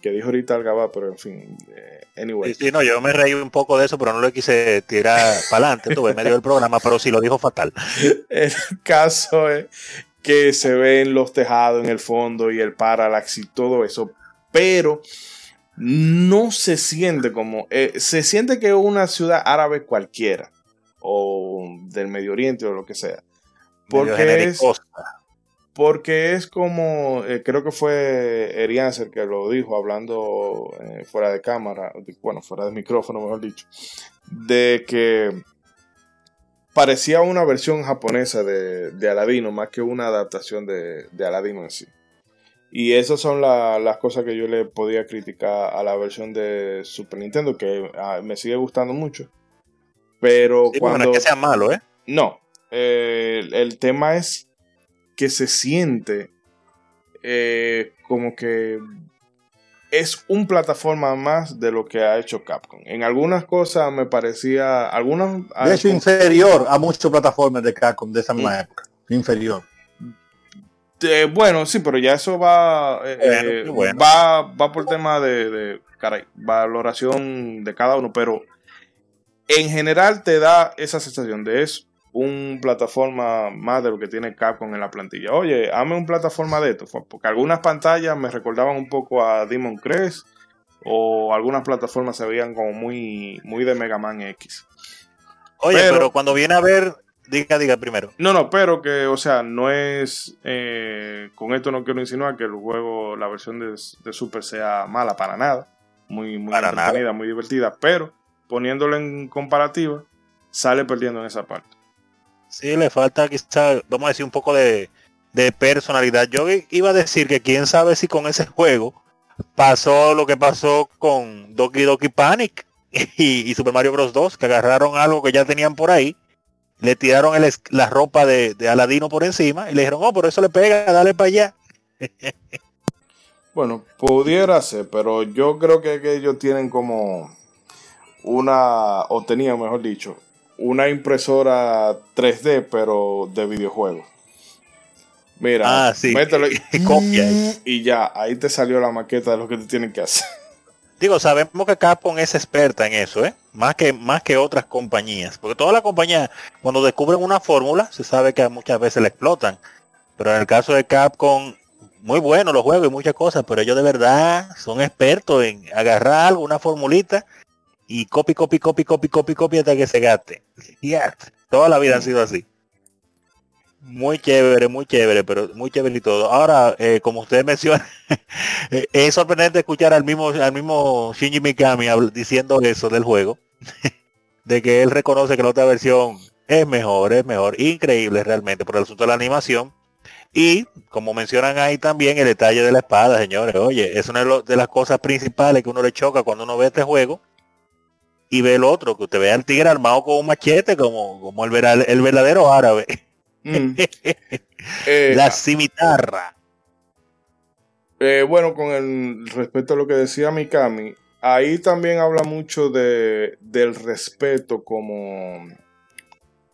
que dijo ahorita Algaba, pero en fin, eh, anyway. Sí, no, yo me reí un poco de eso, pero no lo quise tirar para adelante, tuve medio del programa, pero sí lo dijo fatal. El caso es que se ven los tejados en el fondo y el parallax y todo eso, pero no se siente como, eh, se siente que es una ciudad árabe cualquiera o del Medio Oriente o lo que sea. Porque es, porque es como, eh, creo que fue Erianser que lo dijo hablando eh, fuera de cámara, bueno, fuera de micrófono, mejor dicho, de que parecía una versión japonesa de, de Aladino más que una adaptación de, de Aladino en sí. Y esas son las cosas que yo le podía criticar a la versión de Super Nintendo, que ah, me sigue gustando mucho. Pero cuando... que sea malo, ¿eh? No. Eh, el tema es que se siente eh, como que es un plataforma más de lo que ha hecho Capcom. En algunas cosas me parecía. Algunas. De hecho, inferior a muchas plataformas de Capcom de esa misma época. Inferior. bueno, sí, pero ya eso va. Eh, eh, va, va por tema de, de caray, valoración de cada uno. Pero en general te da esa sensación de eso un plataforma más de lo que tiene Capcom en la plantilla. Oye, hazme un plataforma de esto, porque algunas pantallas me recordaban un poco a Demon Crest o algunas plataformas se veían como muy, muy de Mega Man X. Oye, pero, cuando viene a ver, diga, diga primero. No, no, pero que, o sea, no es, eh, con esto no quiero insinuar que el juego, la versión de, Super sea mala para nada, muy, muy entretenida, muy divertida, pero poniéndolo en comparativa, sale perdiendo en esa parte. Sí, le falta quizá, vamos a decir, un poco de, personalidad. Yo iba a decir que quién sabe si con ese juego pasó lo que pasó con Doki Doki Panic y, Super Mario Bros. 2, que agarraron algo que ya tenían por ahí, le tiraron la ropa de, Aladino por encima y le dijeron, oh, por eso le pega, dale para allá. bueno, pudiera ser, pero yo creo que, que ellos tienen como una, o tenían mejor dicho, una impresora 3D, pero de videojuegos. Mira, ah, mételo y, y ya, ahí te salió la maqueta de lo que te tienen que hacer. Digo, sabemos que Capcom es experta en eso, ¿eh? Más que, más que otras compañías. Porque todas las compañías, cuando descubren una fórmula, se sabe que muchas veces la explotan. Pero en el caso de Capcom, muy bueno los juegos y muchas cosas, pero ellos de verdad son expertos en agarrar algo, una formulita, y copy, copy, copy, copy, copy, copy hasta que se gaste. Toda la vida ha sido así. Muy chévere, muy chévere, pero muy chévere y todo. Ahora, eh, como usted menciona, eh, es sorprendente escuchar al mismo, al mismo Shinji Mikami diciendo eso del juego, de que él reconoce que la otra versión es mejor, es mejor, increíble realmente por el asunto de la animación. Y como mencionan ahí también el detalle de la espada, señores, oye, es una de las cosas principales que uno le choca cuando uno ve este juego, y ve el otro, que usted vea al tigre armado con un machete como, como el, el verdadero árabe. Mm. Eh, la cimitarra. Eh, bueno, con el respecto a lo que decía Mikami, ahí también habla mucho de, del respeto como,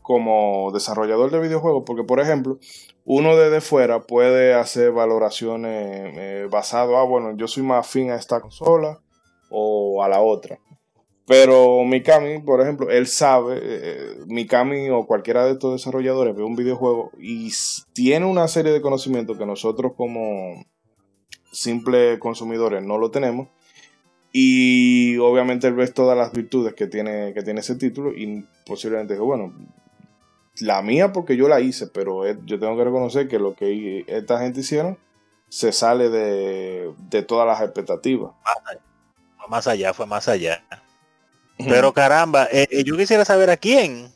como desarrollador de videojuegos, porque por ejemplo, uno desde fuera puede hacer valoraciones eh, basado, ah, bueno, yo soy más afín a esta consola o a la otra. Pero Mikami, por ejemplo, él sabe, eh, Mikami o cualquiera de estos desarrolladores ve un videojuego y tiene una serie de conocimientos que nosotros como simples consumidores no lo tenemos. Y obviamente él ve todas las virtudes que tiene, que tiene ese título y posiblemente dice, bueno, la mía porque yo la hice, pero yo tengo que reconocer que lo que esta gente hicieron se sale de, de todas las expectativas. Más allá, fue más allá. Pero caramba, eh, eh, yo quisiera saber a quién.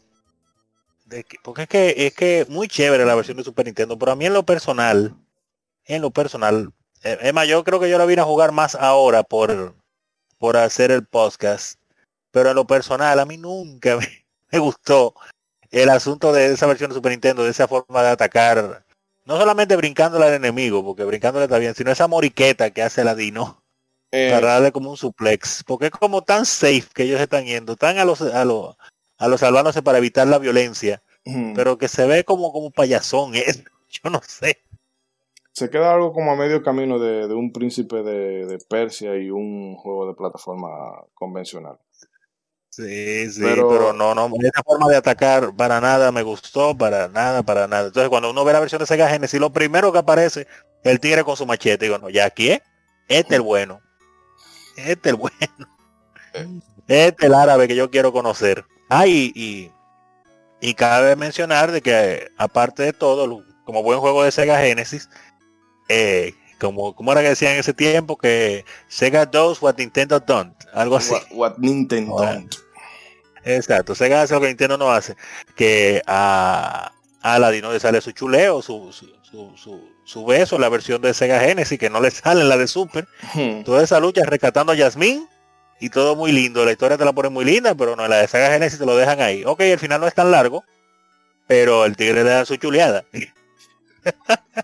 porque es que es que muy chévere la versión de Super Nintendo, pero a mí en lo personal, en lo personal, eh, es más, yo creo que yo la vine a jugar más ahora por, por hacer el podcast. Pero en lo personal, a mí nunca me, gustó el asunto de esa versión de Super Nintendo, de esa forma de atacar, no solamente brincándole al enemigo, porque brincándole está bien, sino esa moriqueta que hace la Dino eh, para darle como un suplex, porque es como tan safe que ellos están yendo, tan a los a los a los salvándose para evitar la violencia, pero que se ve como como payasón, es, yo no sé. Se queda algo como a medio camino de, un príncipe de, Persia y un juego de plataforma convencional. Sí, sí, pero, no, no, esa forma de atacar para nada me gustó, para nada, para nada. Entonces cuando uno ve la versión de Sega Genesis, lo primero que aparece, el tigre con su machete, digo, no, ya aquí es, este es el bueno. Este es el bueno. Este es el árabe que yo quiero conocer. Ah, y, Y cabe mencionar de que aparte de todo, como buen juego de Sega Genesis, eh, como, como era que decían en ese tiempo, que Sega does what Nintendo don't, algo así. What, Nintendo don't. Exacto, Sega hace lo que Nintendo no hace, que a, a Ladino le sale su chuleo, su, su, su, beso, la versión de Sega Genesis, que no le sale en la de Super. Toda esa lucha rescatando a Yasmin y todo muy lindo. La historia te la pone muy linda, pero no, la de Saga Genesis te lo dejan ahí. Ok, el final no es tan largo, pero el tigre le da su chuleada.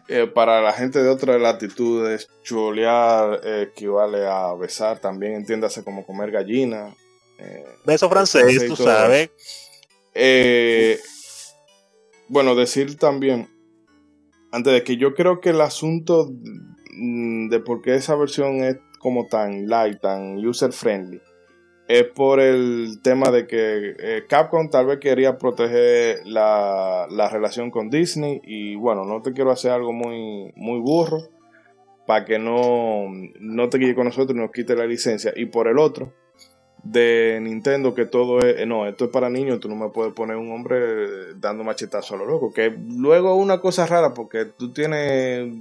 Eh, para la gente de otras latitudes, chulear equivale a besar, también entiéndase como comer gallina. Eh, Beso francés, tú sabes. Eh, bueno, decir también, antes de que yo creo que el asunto de por qué esa versión es como tan light, tan user friendly, es por el tema de que eh, Capcom tal vez quería proteger la, relación con Disney y bueno, no te quiero hacer algo muy, muy burro para que no, no te quede con nosotros y nos quite la licencia. Y por el otro, de Nintendo, que todo es, eh, no, esto es para niños, tú no me puedes poner un hombre dando machetazo a lo loco, que luego una cosa rara porque tú tienes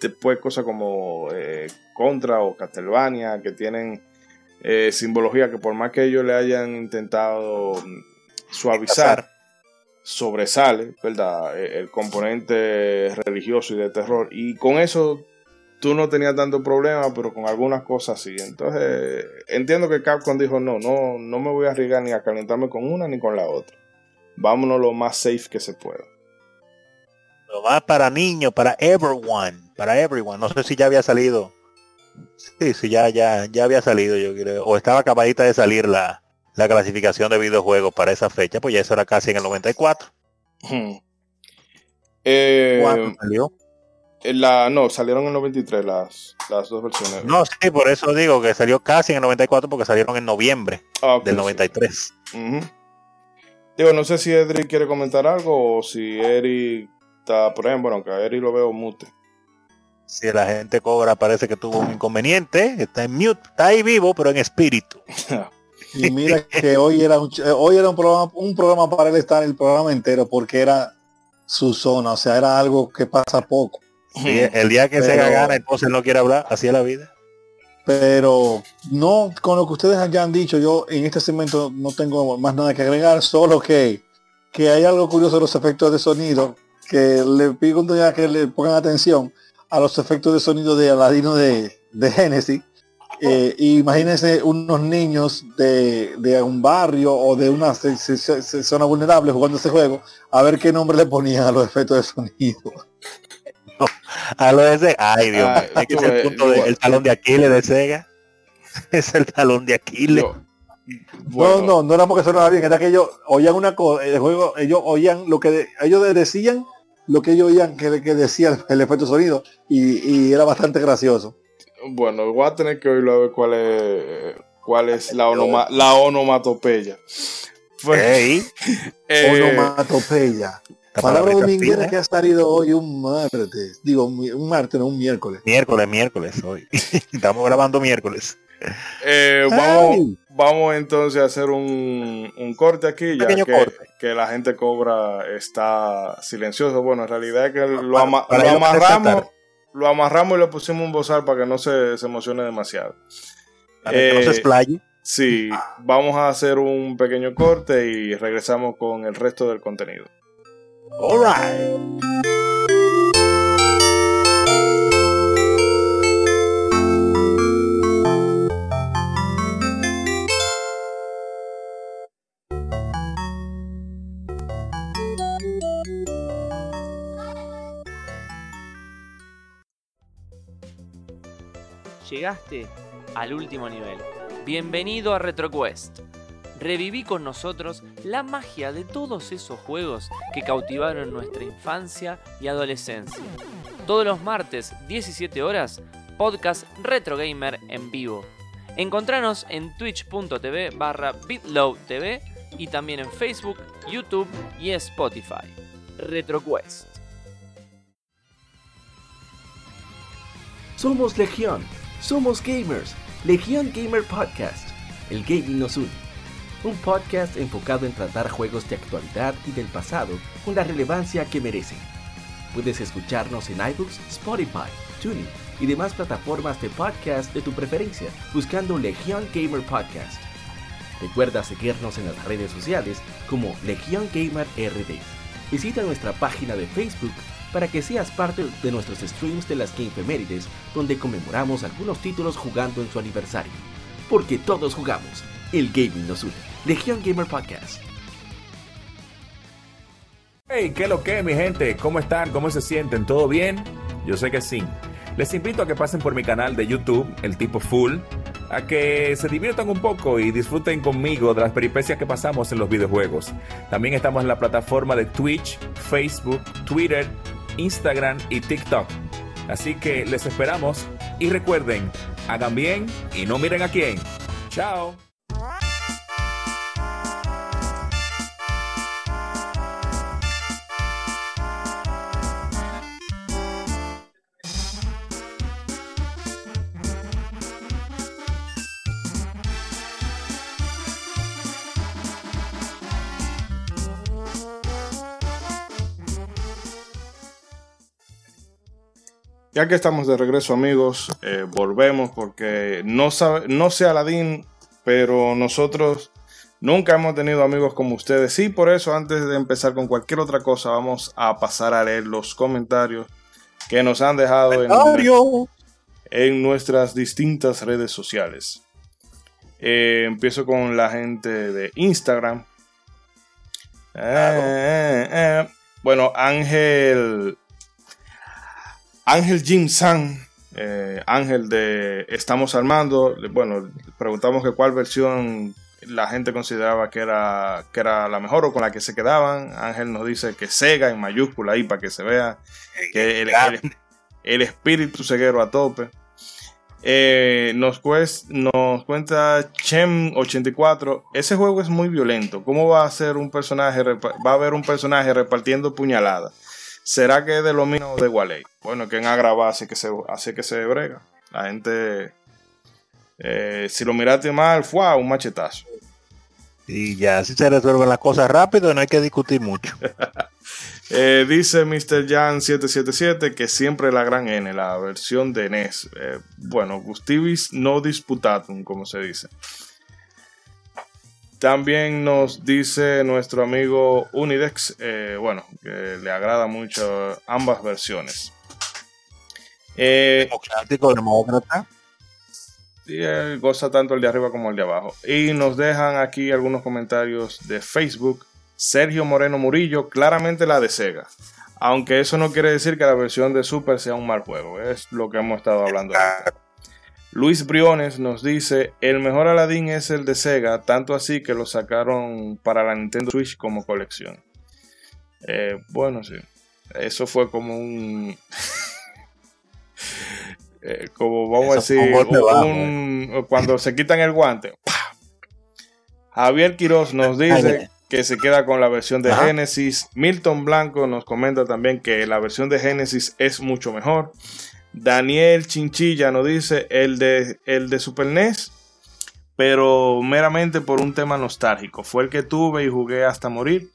después cosas como eh, Contra o Castlevania que tienen eh, simbología que por más que ellos le hayan intentado suavizar, sobresale, ¿verdad? Eh, el componente religioso y de terror. Y con eso tú no tenías tanto problema, pero con algunas cosas sí. Entonces, entiendo que Capcom dijo, no, no, no me voy a arriesgar ni a calentarme con una ni con la otra. Vámonos lo más safe que se pueda. Lo más para niños, para everyone, para everyone. No sé si ya había salido. Sí, sí, ya, ya, ya había salido, yo creo. O estaba acabadita de salir la, la clasificación de videojuegos para esa fecha, pues ya eso era casi en el 94. Eh, ¿Cuándo salió? La, no, salieron en el 93 las, las dos versiones. No, sí, por eso digo que salió casi en el 94 porque salieron en noviembre ah, del 93. Digo, no sé si Edric quiere comentar algo o si Eric por ejemplo, aunque a Eri lo veo mute. Si la gente cobra, parece que tuvo un inconveniente, está en mute, está ahí vivo, pero en espíritu. y mira que hoy era un, hoy era un programa, un programa para él estar el programa entero, porque era su zona, o sea, era algo que pasa poco. El día que se gana, entonces no quiere hablar, así es la vida. Pero no, con lo que ustedes ya han dicho, yo en este segmento no tengo más nada que agregar, solo que, que hay algo curioso de los efectos de sonido que le pido ya que le pongan atención a los efectos de sonido de Aladino de, de Genesis. Eh, imagínense unos niños de, un barrio o de una zona vulnerable jugando ese juego, a ver qué nombre le ponían a los efectos de sonido. a lo de ese, ay Dios, ah, es el punto del talón de Aquiles de Sega. es el talón de Aquiles. No, no, no era porque sonaba bien, era que ellos oían una cosa, el juego, ellos oían lo que ellos decían lo que ellos oían que, que decía el efecto sonido y, era bastante gracioso. Bueno, voy a tener que oírlo a ver cuál es cuál es la, la onomatopeya. Hey. eh, onomatopeya. Palabra dominguera que ha salido hoy un martes. Digo, un martes, no un miércoles. Miércoles, miércoles hoy. Estamos grabando miércoles. Eh, vamos, vamos entonces a hacer un, corte aquí, ya que, la gente cobra está silencioso. Bueno, en realidad es que lo, amarramos, lo amarramos y le pusimos un bozal para que no se, emocione demasiado. Para que no se eh, explaye. Sí, vamos a hacer un pequeño corte y regresamos con el resto del contenido. All llegaste al último nivel. Bienvenido a RetroQuest. Reviví con nosotros la magia de todos esos juegos que cautivaron nuestra infancia y adolescencia. Todos los martes, 17 horas, podcast Retro Gamer en vivo. Encontranos en twitch.tv barra bitlowtv y también en Facebook, YouTube y Spotify. RetroQuest. Somos Legión somos gamers. Legión Gamer Podcast. El gaming nos une. Un podcast enfocado en tratar juegos de actualidad y del pasado con la relevancia que merecen. Puedes escucharnos en iBooks, Spotify, TuneIn y demás plataformas de podcast de tu preferencia buscando Legion Gamer Podcast. Recuerda seguirnos en las redes sociales como Legion Gamer RD. Visita nuestra página de Facebook para que seas parte de nuestros streams de las Gamefemérides, donde conmemoramos algunos títulos jugando en su aniversario. Porque todos jugamos, el gaming nos une. Legion Gamer Podcast. Hey, ¿qué lo que, mi gente? ¿Cómo están? ¿Cómo se sienten? ¿Todo bien? Yo sé que sí. Les invito a que pasen por mi canal de YouTube, El Tipo Full, a que se diviertan un poco y disfruten conmigo de las peripecias que pasamos en los videojuegos. También estamos en la plataforma de Twitch, Facebook, Twitter, Instagram y TikTok. Así que les esperamos y recuerden, hagan bien y no miren a quién. Chao. Ya que estamos de regreso, amigos, eh, volvemos porque no, sabe, no sé Aladín, pero nosotros nunca hemos tenido amigos como ustedes. Y por eso, antes de empezar con cualquier otra cosa, vamos a pasar a leer los comentarios que nos han dejado en, en nuestras distintas redes sociales. Eh, empiezo con la gente de Instagram. Eh, eh, bueno, Ángel Ángel Jim San, eh, Ángel de Estamos Armando, bueno, preguntamos que cuál versión la gente consideraba que era, que era la mejor o con la que se quedaban. Ángel nos dice que Sega en mayúscula ahí para que se vea que el, el- el espíritu ceguero a tope. Eh, nos, cues- nos cuenta Chem84, ese juego es muy violento. ¿Cómo va a ser un personaje, va a haber un personaje repartiendo puñaladas? ¿Será que es de lo mismo de Wally? Bueno, que en Agrava hace que se, hace que se brega. La gente, eh, si lo miraste mal, fue un machetazo. Y ya así se resuelven las cosas rápido y no hay que discutir mucho. Eh, dice Mr. Jan777 que siempre la gran N, la versión de NES. Eh, bueno, Gustivis no disputatum, como se dice. También nos dice nuestro amigo Unidex, eh, bueno, que le agrada mucho ambas versiones. Eh, Democrático, demócrata. y él goza tanto el de arriba como el de abajo. Y nos dejan aquí algunos comentarios de Facebook. Sergio Moreno Murillo, claramente la de Sega. Aunque eso no quiere decir que la versión de Super sea un mal juego. Es lo que hemos estado hablando. ahorita. Luis Briones nos dice, el mejor Aladdin es el de Sega, tanto así que lo sacaron para la Nintendo Switch como colección. Eh, bueno, sí. Eso fue como un... eh, como vamos a Eso decir, un- cuando se quitan el guante. ¡pa! Javier Quiroz nos dice que se queda con la versión de Ajá. Genesis. Milton Blanco nos comenta también que la versión de Genesis es mucho mejor. Daniel Chinchilla nos dice el de, el de Super NES, pero meramente por un tema nostálgico. Fue el que tuve y jugué hasta morir.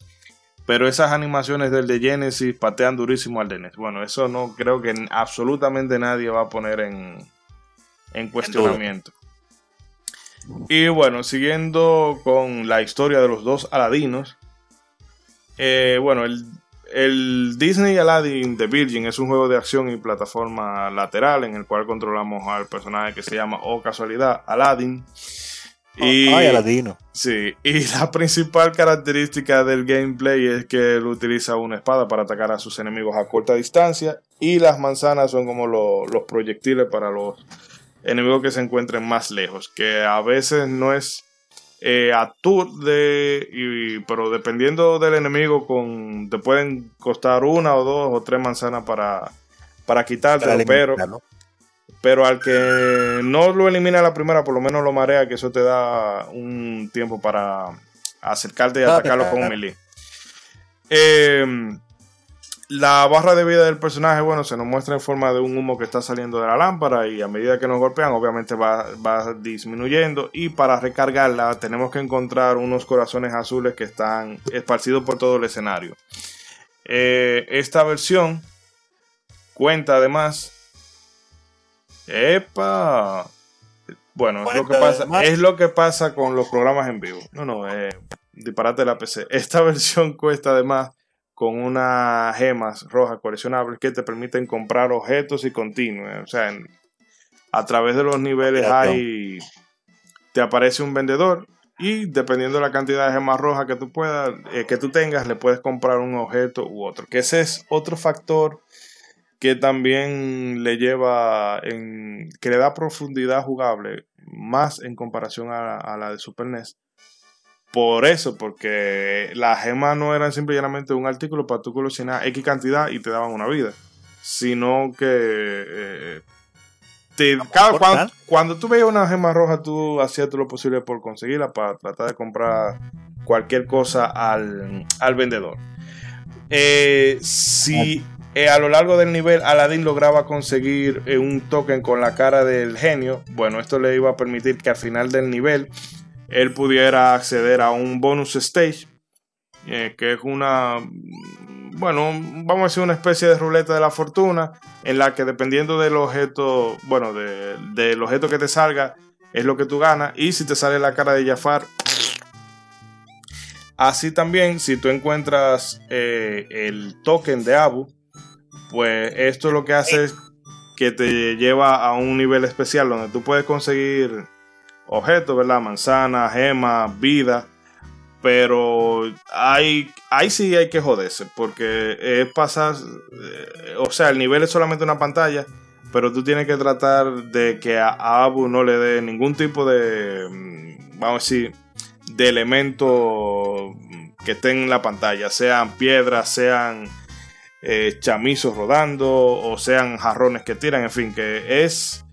Pero esas animaciones del de Genesis patean durísimo al de NES. Bueno, eso no creo que absolutamente nadie va a poner en, en cuestionamiento. Y bueno, siguiendo con la historia de los dos Aladinos. eh, bueno, el, el Disney Aladdin The Virgin es un juego de acción y plataforma lateral en el cual controlamos al personaje que se llama, o casualidad, Aladdin. Y, Ay, Aladino. Sí, y la principal característica del gameplay es que él utiliza una espada para atacar a sus enemigos a corta distancia y las manzanas son como lo- los proyectiles para los enemigos que se encuentren más lejos, que a veces no es eh, a tour de, y- pero dependiendo del enemigo con, te pueden costar una o dos o tres manzanas para, para quitártelo, pero pero al que no lo elimina la primera, por lo menos lo marea, que eso te da un tiempo para acercarte y atacarlo con un melee. Eh, La barra de vida del personaje, bueno, se nos muestra en forma de un humo que está saliendo de la lámpara y a medida que nos golpean, obviamente va, va disminuyendo. Y para recargarla, tenemos que encontrar unos corazones azules que están esparcidos por todo el escenario. Eh, esta versión cuenta además. ¡Epa! Bueno, es lo, que pasa, es lo que pasa con los programas en vivo. No, no, eh, disparate la PC. Esta versión cuesta además con unas gemas rojas coleccionables que te permiten comprar objetos y continuos. O sea, en- a través de los niveles hay. Te aparece un vendedor y dependiendo de la cantidad de gemas rojas que tú puedas, eh, que tú tengas, le puedes comprar un objeto u otro. Que ese es otro factor que también le lleva en que le da profundidad jugable más en comparación a, la- a la de Super NES. Por eso, porque las gemas no eran simplemente un artículo para tú coleccionar X cantidad y te daban una vida, sino que eh, te, cada- por cuando, tú veías una gema roja, tú hacías todo lo posible por conseguirla para tratar de comprar cualquier cosa al, al vendedor. Eh, si eh, a lo largo del nivel Aladdin lograba conseguir un token con la cara del genio, bueno, esto le iba a permitir que al final del nivel él pudiera acceder a un bonus stage, eh, que es una, bueno, vamos a decir una especie de ruleta de la fortuna, en la que dependiendo del objeto, bueno, de- del objeto que te salga, es lo que tú ganas, y si te sale la cara de Jafar, Así también, si tú encuentras eh, el token de Abu, pues esto lo que hace es que te lleva a un nivel especial donde tú puedes conseguir objetos, ¿verdad? Manzana, gema, vida. Pero hay, ahí sí hay que joderse, porque es pasar, eh, o sea, el nivel es solamente una pantalla, pero tú tienes que tratar de que a, Abu no le dé ningún tipo de, mm, vamos a decir, de elementos que estén en la pantalla, sean piedras, sean eh, chamizos rodando o sean jarrones que tiran, en fin, que es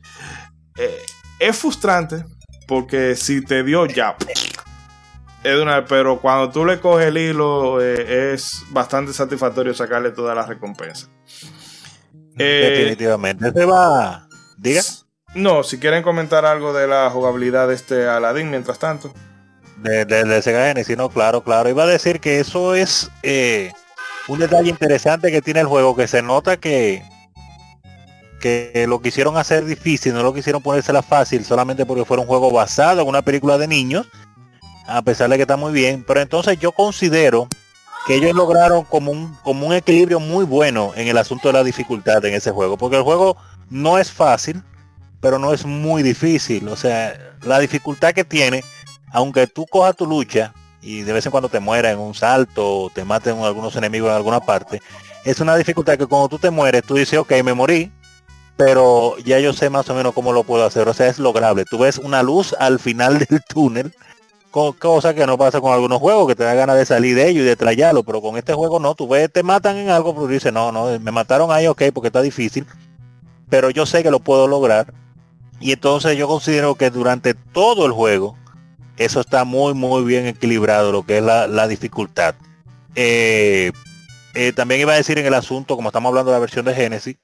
eh, es frustrante porque si te dio ya es una pero cuando tú le coges el hilo eh, es bastante satisfactorio sacarle todas las recompensas. Eh, Definitivamente. Se va. Diga. No, si quieren comentar algo de la jugabilidad de este Aladdin mientras tanto. de, de, de Sega Genesis, no, claro, claro. Iba a decir que eso es eh, un detalle interesante que tiene el juego, que se nota que que lo quisieron hacer difícil, no lo quisieron ponérsela fácil solamente porque fuera un juego basado en una película de niños, a pesar de que está muy bien. Pero entonces yo considero que ellos lograron como un, como un equilibrio muy bueno en el asunto de la dificultad en ese juego, porque el juego no es fácil, pero no es muy difícil. O sea, la dificultad que tiene aunque tú cojas tu lucha y de vez en cuando te mueras en un salto o te maten algunos enemigos en alguna parte, es una dificultad que cuando tú te mueres, tú dices, ok, me morí, pero ya yo sé más o menos cómo lo puedo hacer. O sea, es lograble. Tú ves una luz al final del túnel, co- cosa que no pasa con algunos juegos, que te da ganas de salir de ellos y de trayarlo, pero con este juego no, tú ves, te matan en algo, pero dices, no, no, me mataron ahí, ok, porque está difícil, pero yo sé que lo puedo lograr. Y entonces yo considero que durante todo el juego, eso está muy muy bien equilibrado lo que es la, la dificultad Eh, eh, también iba a decir en el asunto como estamos hablando de la versión de Genesis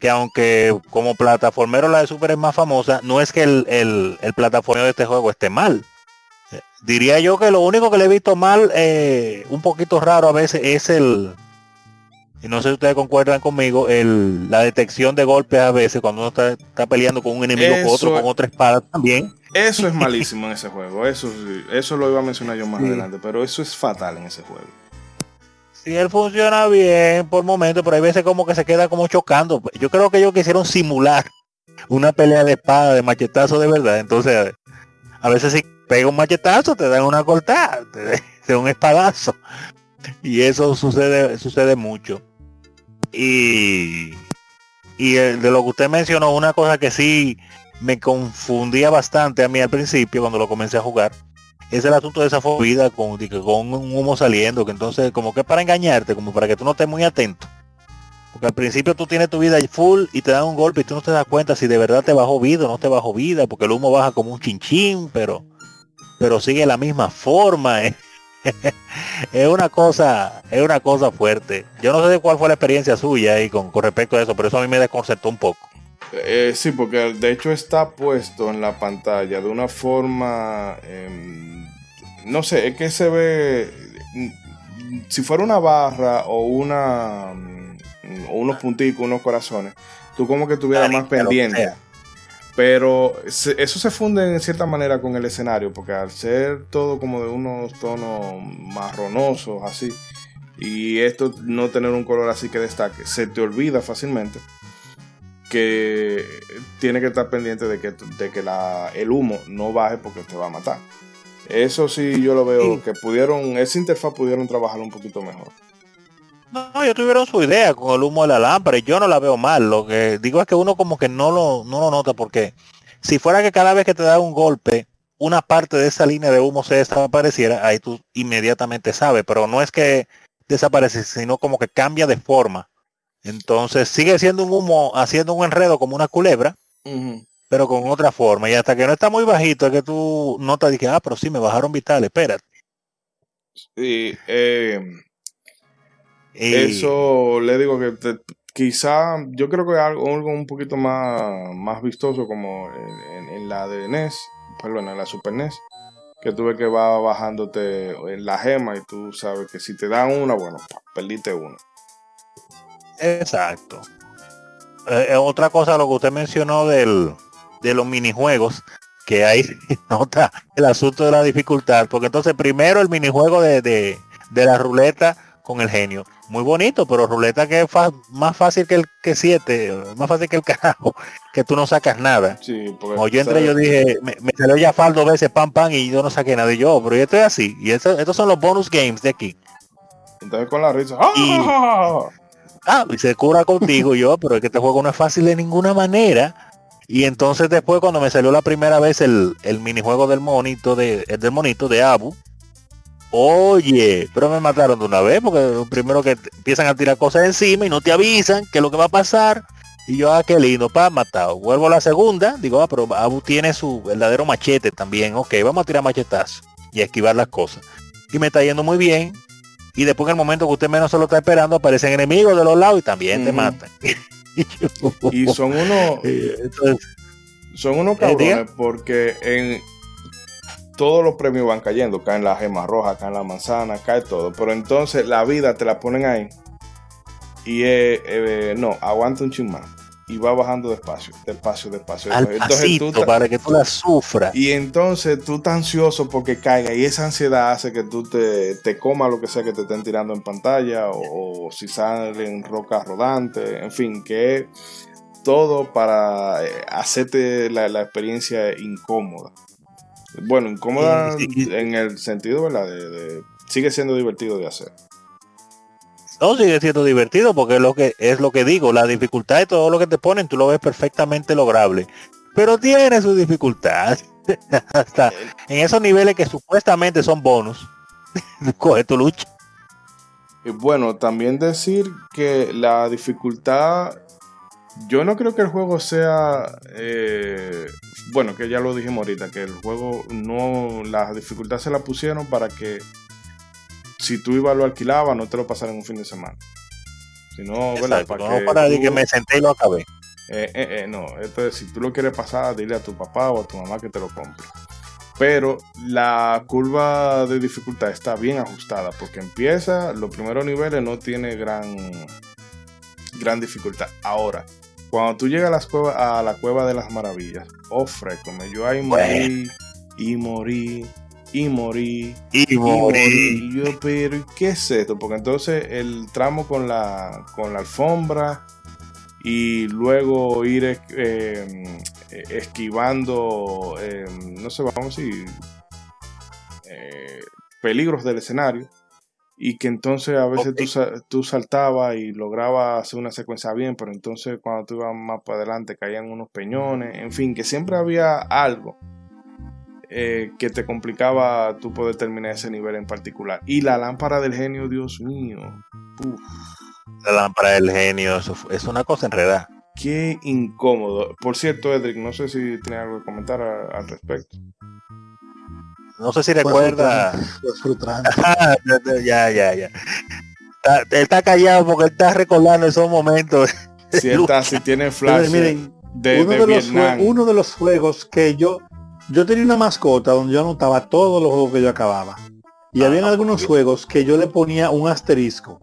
que aunque como plataformero la de Super es más famosa no es que el, el, el plataformeo de este juego esté mal Eh, diría yo que lo único que le he visto mal eh, un poquito raro a veces es el y no sé si ustedes concuerdan conmigo el, la detección de golpes a veces cuando uno está, está peleando con un enemigo con otro con otra espada también Eso es malísimo en ese juego. Eso, eso lo iba a mencionar yo más Sí. adelante, pero eso es fatal en ese juego. Sí, él funciona bien por momentos, pero hay veces como que se queda como chocando. Yo creo que ellos quisieron simular una pelea de espada, de machetazo de verdad. Entonces, a veces si pega un machetazo, te dan una cortada, te dan un espadazo. Y eso sucede, sucede mucho. Y, y de lo que usted mencionó, una cosa que sí me confundía bastante a mí al principio cuando lo comencé a jugar, es el asunto de esa fobia con, de con un humo saliendo, que entonces como que para engañarte, como para que tú no estés muy atento. Porque al principio tú tienes tu vida full y te dan un golpe y tú no te das cuenta si de verdad te bajó vida o no te bajó vida, porque el humo baja como un chinchín, pero pero sigue la misma forma. ¿eh? es una cosa, es una cosa fuerte. Yo no sé cuál fue la experiencia suya con, con respecto a eso, pero eso a mí me desconcertó un poco. Eh, sí, porque de hecho está puesto en la pantalla de una forma, em, no sé, es que se ve, si fuera una barra o una, o unos punticos, unos corazones, tú como que tuvieras más pendiente. Pero eso se funde en cierta manera con el escenario, porque al ser todo como de unos tonos marronosos así, y esto no tener un color así que destaque, se te olvida fácilmente que tiene que estar pendiente de que, de que la, el humo no baje porque te va a matar. Eso sí yo lo veo Sí. que pudieron, esa interfaz pudieron trabajar un poquito mejor. No, ellos tuvieron su idea con el humo de la lámpara y yo no la veo mal. Lo que digo es que uno como que no lo, no lo nota porque si fuera que cada vez que te da un golpe, una parte de esa línea de humo se desapareciera, ahí tú inmediatamente sabes, pero no es que desaparece, sino como que cambia de forma. Entonces sigue siendo un humo, haciendo un enredo como una culebra, pero con otra forma. Y hasta que no está muy bajito, es que tú notas y que, ah, pero sí, me bajaron vitales, espérate. Y eh, Y- Eso le digo que te- quizá yo creo que algo, algo un poquito más, más vistoso como en, en- en la de NES, perdón, en la Super NES, que tuve que va bajándote en la gema y tú sabes que si te dan una, bueno, perdiste una. Exacto. Eh, eh, otra cosa, lo que usted mencionó del, de los minijuegos, que ahí nota el asunto de la dificultad, porque entonces primero el minijuego de, de, de la ruleta con el genio. Muy bonito, pero ruleta que es más fácil que el que 7, más fácil que el carajo, que tú no sacas nada. Sí, porque Como yo entré, yo dije, me, me salió ya fal dos veces, pam, pam, y yo no saqué nada. Y yo, pero yo estoy así. Y eso- estos son los bonus games de aquí. Entonces con la risa, ¡ah! ah, y se cura contigo y yo, pero es que este juego no es fácil de ninguna manera. Y entonces después cuando me salió la primera vez el, el minijuego del monito de el del monito de Abu, oye, pero me mataron de una vez porque primero que empiezan a tirar cosas encima y no te avisan qué es lo que va a pasar. Y yo, ah, qué lindo, pa, matado. Vuelvo a la segunda, digo, ah, pero Abu tiene su verdadero machete también. Ok, vamos a tirar machetazos y a esquivar las cosas. Y me está yendo muy bien. Y después en el momento que usted menos se lo está esperando, aparecen enemigos de los lados y también te matan. Y son unos, eh, entonces, son unos cabrones porque en todos los premios van cayendo, caen la gema roja, caen la manzana, cae todo, pero entonces la vida te la ponen ahí y eh, eh, no, aguanta un chin más y va bajando despacio, despacio, despacio. al. Entonces tú para que tú la sufras. y entonces tú estás ansioso porque caiga y esa ansiedad hace que tú te, te comas lo que sea que te estén tirando en pantalla o, o si salen rocas rodantes, en fin, que es todo para eh, hacerte la, la experiencia incómoda. Bueno, incómoda Sí, sí. en el sentido, ¿verdad? De, de- sigue siendo divertido de hacer. No sigue siendo divertido porque es lo que es lo que digo, la dificultad de todo lo que te ponen, tú lo ves perfectamente lograble. Pero tiene su dificultad. Hasta en esos niveles que supuestamente son bonus. Coge tu lucha. Y bueno, también decir que la dificultad, yo no creo que el juego sea, eh, bueno, que ya lo dijimos ahorita, que el juego no, la dificultad se la pusieron para que si tú ibas lo alquilabas no te lo pasaran en un fin de semana. Sino, ¿verdad? Exacto, no para tú- que me senté y lo acabé. eh, eh, eh, no, esto es, si tú lo quieres pasar, dile a tu papá o a tu mamá que te lo compre. Pero la curva de dificultad está bien ajustada porque empieza, los primeros niveles no tiene gran, gran dificultad. Ahora, cuando tú llegas a, las cuevas, a la cueva de las maravillas, oh yo ahí morí y morí y morí Y y morí. Y yo, pero ¿y ¿qué es esto? Porque entonces el tramo con la, con la alfombra y luego ir es- eh, esquivando, eh, no sé, vamos a decir, eh, peligros del escenario. Y que entonces a veces Ok. tú, tú saltabas y lograbas hacer una secuencia bien, pero entonces cuando tú ibas más para adelante caían unos peñones, en fin, que siempre había algo eh, que te complicaba tú poder terminar ese nivel en particular. Y la lámpara del genio, Dios mío, uf, La lámpara del genio, eso es una cosa enredada. qué incómodo. Por cierto, Edric, no sé si tiene algo que comentar a- al respecto. no sé si recuerda. frustrante, frustrante. Ah, ya, ya, ya. Está, él está callado porque él está recordando esos momentos. Si, está, si tiene flash miren, de, uno, de Vietnam. uno de los juegos que yo yo tenía una mascota donde yo anotaba todos los juegos que yo acababa. Y Ah, habían algunos juegos que yo le ponía un asterisco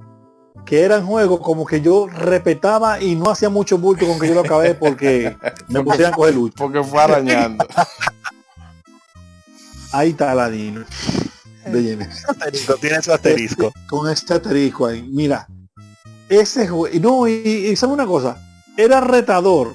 que eran juegos como que yo repetaba y no hacía mucho bulto con que yo lo acabé porque me pusieran a coger lucha. Porque fue arañando. ahí está Aladino. De Genesis. Asterisco, tiene su asterisco. con este asterisco ahí. Mira ese juego no y, y sabe una cosa era retador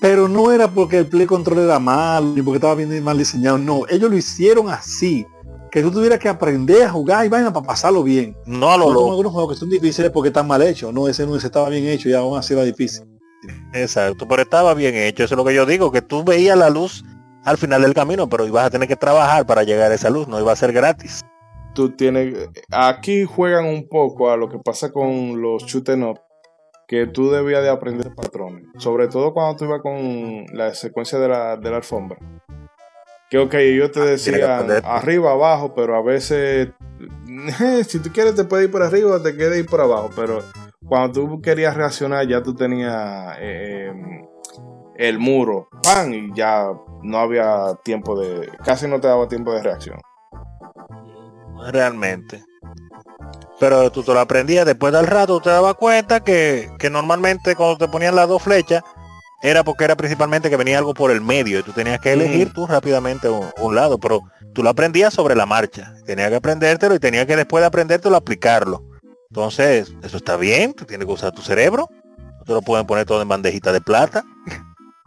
pero no era porque el play control era malo ni porque estaba bien mal diseñado no ellos lo hicieron así que tú tuvieras que aprender a jugar y vaina para pasarlo bien No a lo loco. algunos juegos que son difíciles porque están mal hechos no ese no ese estaba bien hecho y aún así era difícil Exacto, pero estaba bien hecho. Eso es lo que yo digo, que tú veías la luz al final del camino, pero ibas a tener que trabajar para llegar a esa luz, no iba a ser gratis. Tú tienes. Aquí juegan un poco a lo que pasa con los shoot 'em up, que tú debías de aprender patrones. Sobre todo cuando tú ibas con la secuencia de la, de la alfombra. Que ok, yo te Ah, decía arriba, abajo, pero a veces. si tú quieres te puedes ir por arriba o te quieres ir por abajo, pero cuando tú querías reaccionar ya tú tenías eh, el muro, pan, y ya no había tiempo de. casi no te daba tiempo de reacción. Realmente. Pero tú te lo aprendías después del rato, tú te dabas cuenta que, que normalmente cuando te ponían las dos flechas, era porque era principalmente que venía algo por el medio y tú tenías que elegir tú rápidamente un, un lado, pero tú lo aprendías sobre la marcha. Tenías que aprendértelo y tenías que después de aprendértelo aplicarlo. Entonces, eso está bien, tú tienes que usar tu cerebro. No te lo pueden poner todo en bandejita de plata.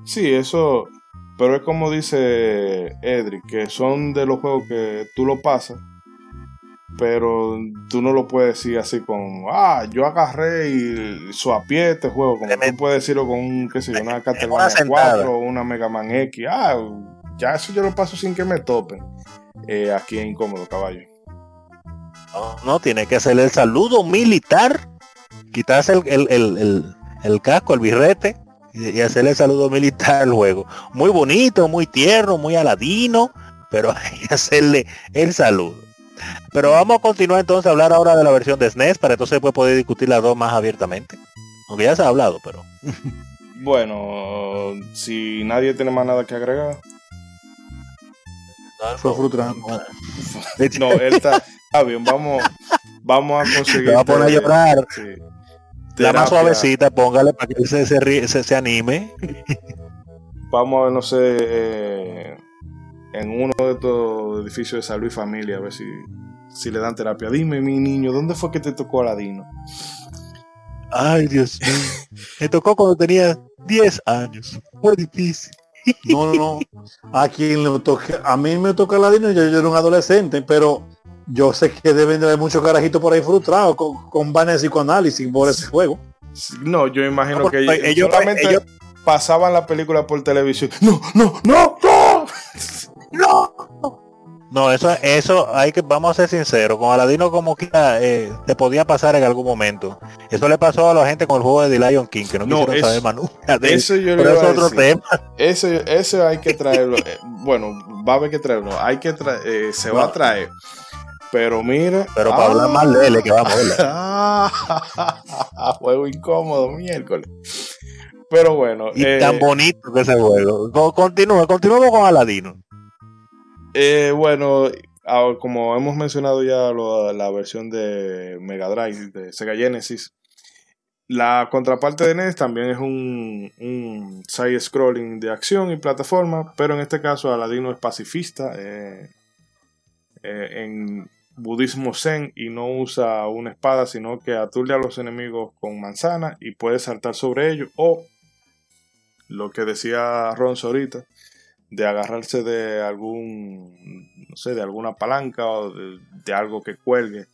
Sí, eso, pero es como dice Edric, que son de los juegos que tú lo pasas, pero tú no lo puedes decir así con, ah, yo agarré y suapié este juego, como tú puedes decirlo con un, qué sé yo, una Castlevania sentada. 4 o una Mega Man X, ah, ya eso yo lo paso sin que me topen. Eh, aquí es incómodo, caballo. No, no, tiene que hacer el saludo militar, quitarse el, el- el- el- el casco, el birrete y, y hacerle el saludo militar al juego. Muy bonito, muy tierno, muy aladino, pero hay que hacerle el saludo. Pero vamos a continuar entonces a hablar ahora de la versión de SNES para entonces después poder discutir las dos más abiertamente. Aunque ya se ha hablado, pero Bueno, si nadie tiene más nada que agregar. fue frustrante No, él está, está bien, vamos, vamos a conseguir. Te va a poner a llorar. Sí. la más suavecita, póngale para que él se, se, ríe- se- se anime. Vamos a ver, no sé, eh, en uno de estos edificios de salud y familia, a ver si, si le dan terapia. Dime, mi niño, ¿dónde fue que te tocó Aladino? Ay, Dios mío. Me tocó cuando tenía 10 años. Fue difícil. no no no a quien le toque a mí me toca Aladino yo, yo era un adolescente pero yo sé que deben de haber muchos carajitos por ahí frustrados con, con vanas de psicoanálisis por ese juego No, yo imagino No, que porque ellos, ellos- solamente ellos- pasaban la película por televisión. No, no, no, no. No, eso, eso hay que, vamos a ser sinceros, con Aladino como que eh, te podía pasar en algún momento. Eso le pasó a la gente con el juego de The Lion King, que no, No, quisieron eso- saber más nunca de. Eso yo le Pero iba es a otro decir. tema. Ese, ese hay que traerlo. eh, bueno, va a haber que traerlo. Hay que tra- eh, se va a traer. Pero mira. Pero para hablar mal de él, que vamos a verla. Ah, juego incómodo, miércoles. Pero bueno. Y eh, tan bonito que ese juego. Co- Continúa, continuamos con Aladino. Eh, bueno, como hemos mencionado ya la versión de Mega Drive, de Sega Genesis, la contraparte de NES también es un, side-scrolling de acción y plataforma, pero en este caso Aladino es pacifista eh, eh, en budismo zen y no usa una espada, sino que aturde a los enemigos con manzana y puede saltar sobre ellos o lo que decía Ron ahorita, de agarrarse de algún, no sé, de alguna palanca o de, de algo que cuelgue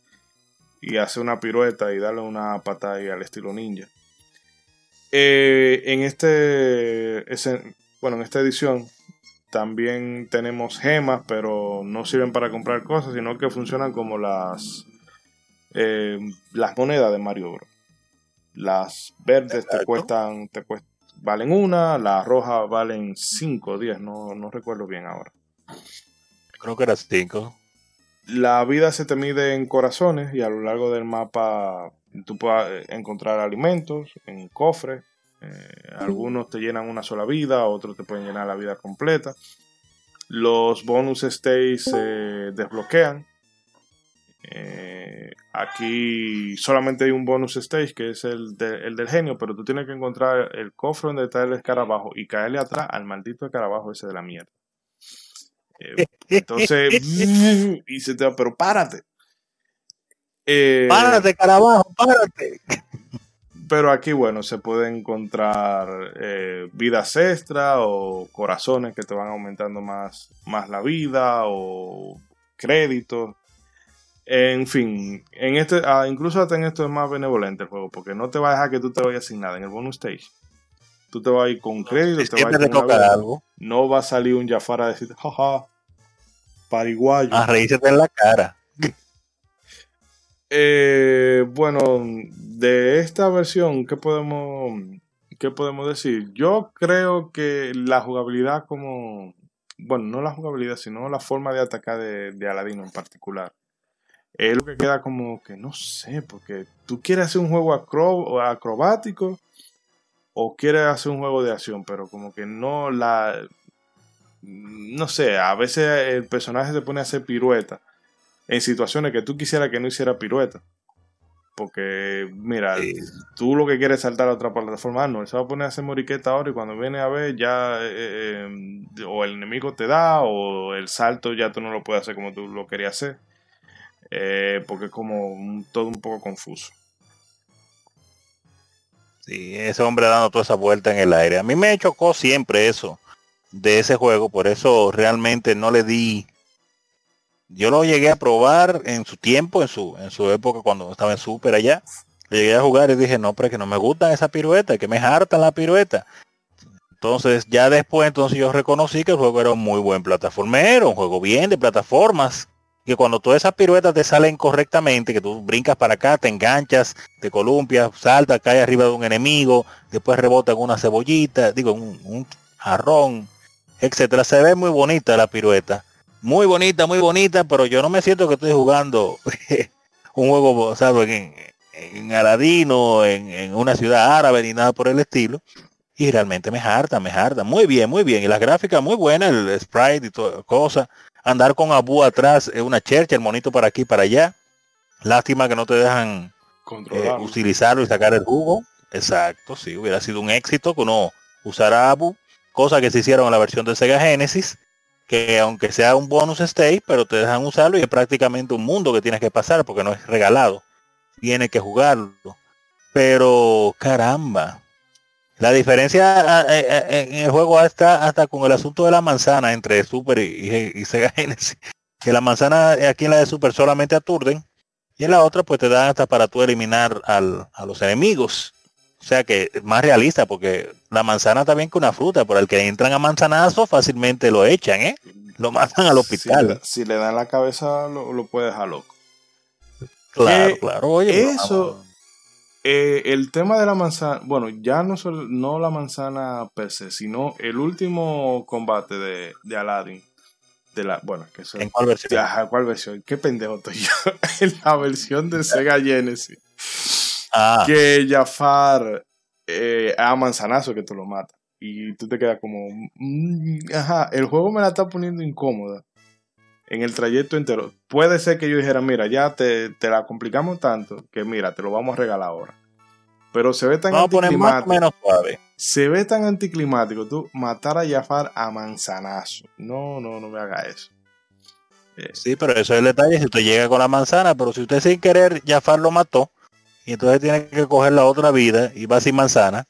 y hacer una pirueta y darle una patada al estilo ninja. Eh, en este, ese- bueno, en esta edición también tenemos gemas, pero no sirven para comprar cosas, sino que funcionan como las, eh, las monedas de Mario Bros. Las verdes te cuestan, te cuest- valen una, las rojas valen 5 o 10, no, no recuerdo bien ahora. Creo que era 5. La vida se te mide en corazones y a lo largo del mapa tú puedes encontrar alimentos en cofres. Eh, algunos te llenan una sola vida, otros te pueden llenar la vida completa. Los bonus stays se desbloquean. Eh, aquí solamente hay un bonus stage que es el, de- el del genio, pero tú tienes que encontrar el cofre donde está el escarabajo y caerle atrás al maldito escarabajo ese de la mierda. Eh, entonces, y se te va, pero párate. Eh, Párate, carabajo, párate. pero aquí, bueno, se puede encontrar eh, vidas extra o corazones que te van aumentando más, más la vida o créditos. En fin, en este, ah, incluso hasta en esto es más benevolente el juego, porque no te va a dejar que tú te vayas sin nada en el bonus stage. Tú te vas a ir con créditos, te vas a ir con algo. No va a salir un Jafar a decir, jaja, pariguayo. A reírse en la cara. Eh, bueno, de esta versión, ¿qué podemos, ¿qué podemos decir? Yo creo que la jugabilidad como... Bueno, no la jugabilidad, sino la forma de atacar de, de Aladino en particular. Es lo que queda como que no sé, porque tú quieres hacer un juego acro- acrobático o quieres hacer un juego de acción, pero como que no la... No sé, a veces el personaje se pone a hacer pirueta en situaciones que tú quisieras que no hiciera pirueta. Porque, mira, Sí. tú lo que quieres es saltar a otra plataforma, ah, no, él se va a poner a hacer moriqueta ahora y cuando viene a ver ya eh, eh, o el enemigo te da o el salto ya tú no lo puedes hacer como tú lo querías hacer. Eh, porque es como un- todo un poco confuso. Sí, ese hombre dando toda esa vuelta en el aire. A mí me chocó siempre eso de ese juego, por eso realmente no le di. Yo lo llegué a probar en su tiempo, en su, en su época cuando estaba en Super allá. Le llegué a jugar y dije, no, pero es que no me gustan esa pirueta, que me hartan la pirueta. Entonces, ya después, entonces yo reconocí que el juego era un muy buen plataformero, un juego bien de plataformas. Que cuando todas esas piruetas te salen correctamente, que tú brincas para acá, te enganchas, te columpias, saltas, caes arriba de un enemigo, después rebota en una cebollita, digo, un, jarrón, etcétera. Se ve muy bonita la pirueta. Muy bonita, muy bonita, pero yo no me siento que estoy jugando un juego, ¿sabes? En, en Aladino, en, en una ciudad árabe, ni nada por el estilo. Y realmente me harta, me harta. Muy bien, muy bien. Y las gráficas muy buenas, el sprite y toda cosa. Andar con Abu atrás, es una chercha, el monito para aquí, para allá. Lástima que no te dejan eh, utilizarlo y sacar el jugo. Exacto, sí, hubiera sido un éxito que uno usara Abu, cosa que se hicieron en la versión de Sega Genesis, que aunque sea un bonus stage, pero te dejan usarlo y es prácticamente un mundo que tienes que pasar porque no es regalado. Tienes que jugarlo. Pero caramba. La diferencia ah, eh, eh, en el juego está hasta con el asunto de la manzana entre Super y, y- y Sega Genesis. Que la manzana eh, aquí en la de Super solamente aturden y en la otra pues te dan hasta para tú eliminar al- a los enemigos. O sea que es más realista porque la manzana también que una fruta, por el que entran a manzanazo fácilmente lo echan, ¿eh? Lo mandan al hospital. Si, le- si le dan la cabeza, lo, lo puede dejar loco. claro, claro. Oye, eso-. Eh, el tema de la manzana, bueno, ya no no la manzana per se, sino el último combate de, de Aladdin. De la, bueno, que eso ¿En cuál versión? Ajá, ¿cuál versión? Qué pendejo estoy yo. en la versión de Sega Genesis. Ah, Que Jafar eh, a manzanazo que tú lo matas. Y tú te quedas como. mm, ajá, el juego me la está poniendo incómoda. En el trayecto entero. Puede ser que yo dijera, mira, ya te, te la complicamos tanto que mira, te lo vamos a regalar ahora. Pero se ve tan vamos a poner más o anticlimático. menos suave. Se ve tan anticlimático tú matar a Jafar a manzanazo. No, no, no me haga eso. Eh, Sí, pero eso es el detalle, si usted llega con la manzana, pero si usted sin querer, Jafar lo mató, y entonces tiene que coger la otra vida y va sin manzana.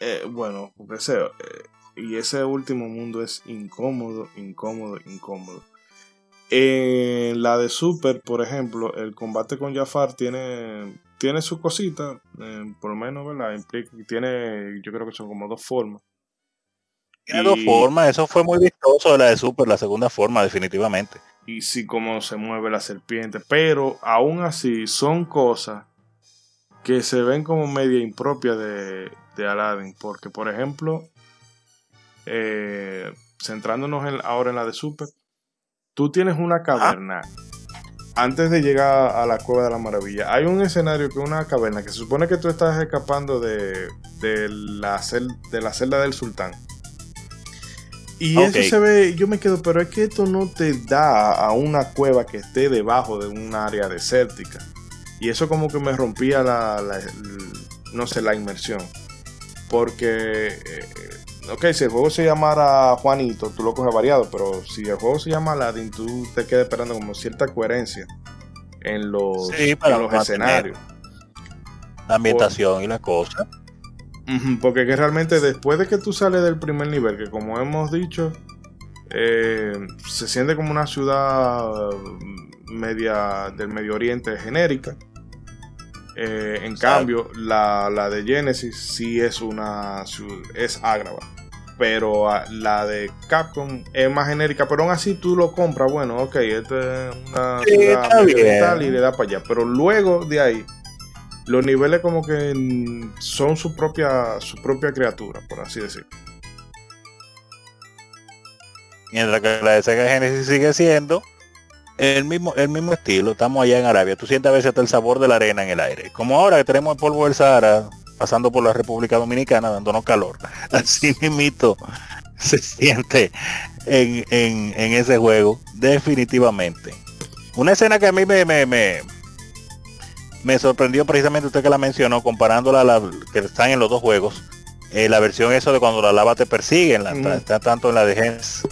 Eh, bueno, porque sea, eh, y ese último mundo es incómodo, incómodo, incómodo. En la de Super, por ejemplo, el combate con Jafar tiene, tiene su cosita, eh, por lo menos, ¿verdad? Implica, tiene, yo creo que son como dos formas. Tiene Y- dos formas, eso fue muy vistoso de la de Super, la segunda forma, definitivamente. y sí como se mueve la serpiente, pero aún así son cosas que se ven como media impropia de, de Aladdin, porque por ejemplo, eh, centrándonos en- ahora en la de Super, tú tienes una caverna. Antes de llegar a la Cueva de la Maravilla, hay un escenario que es una caverna que se supone que tú estás escapando de, de la, cel- de la celda del sultán. Y eso se ve, yo me quedo, pero es que esto no te da a una cueva que esté debajo de un área desértica. Y eso como que me rompía la, no sé, la inmersión. Porque, eh, ok, si el juego se llamara Juanito, tú lo coges variado, pero si el juego se llama Aladdin, tú te quedas esperando como cierta coherencia en los, Sí, para en los mantener. escenarios. La ambientación y la cosa. Porque que realmente después de que tú sales del primer nivel, que como hemos dicho, eh, se siente como una ciudad media del Medio Oriente genérica. Eh, en cambio, la, la de Genesis sí es una es Agrava. Pero ah, la de Capcom es más genérica, pero aún así tú lo compras, bueno, ok, esta es una Sí, ciudad está medio bien. tal y le da para allá. Pero luego de ahí, los niveles como que son su propia, su propia criatura, por así decirlo. Mientras que la de Sega Genesis sigue siendo el mismo, el mismo estilo. Estamos allá en Arabia. Tú sientes a veces hasta el sabor de la arena en el aire. Como ahora que tenemos el polvo del Sahara pasando por la República Dominicana dándonos calor. Así mismito se siente en, en- en ese juego. Definitivamente. Una escena que a mí me, me, me, me sorprendió precisamente usted que la mencionó, comparándola a la que están en los dos juegos. Eh, la versión eso de cuando la lava te persigue, en la- está tanto en la de Genesis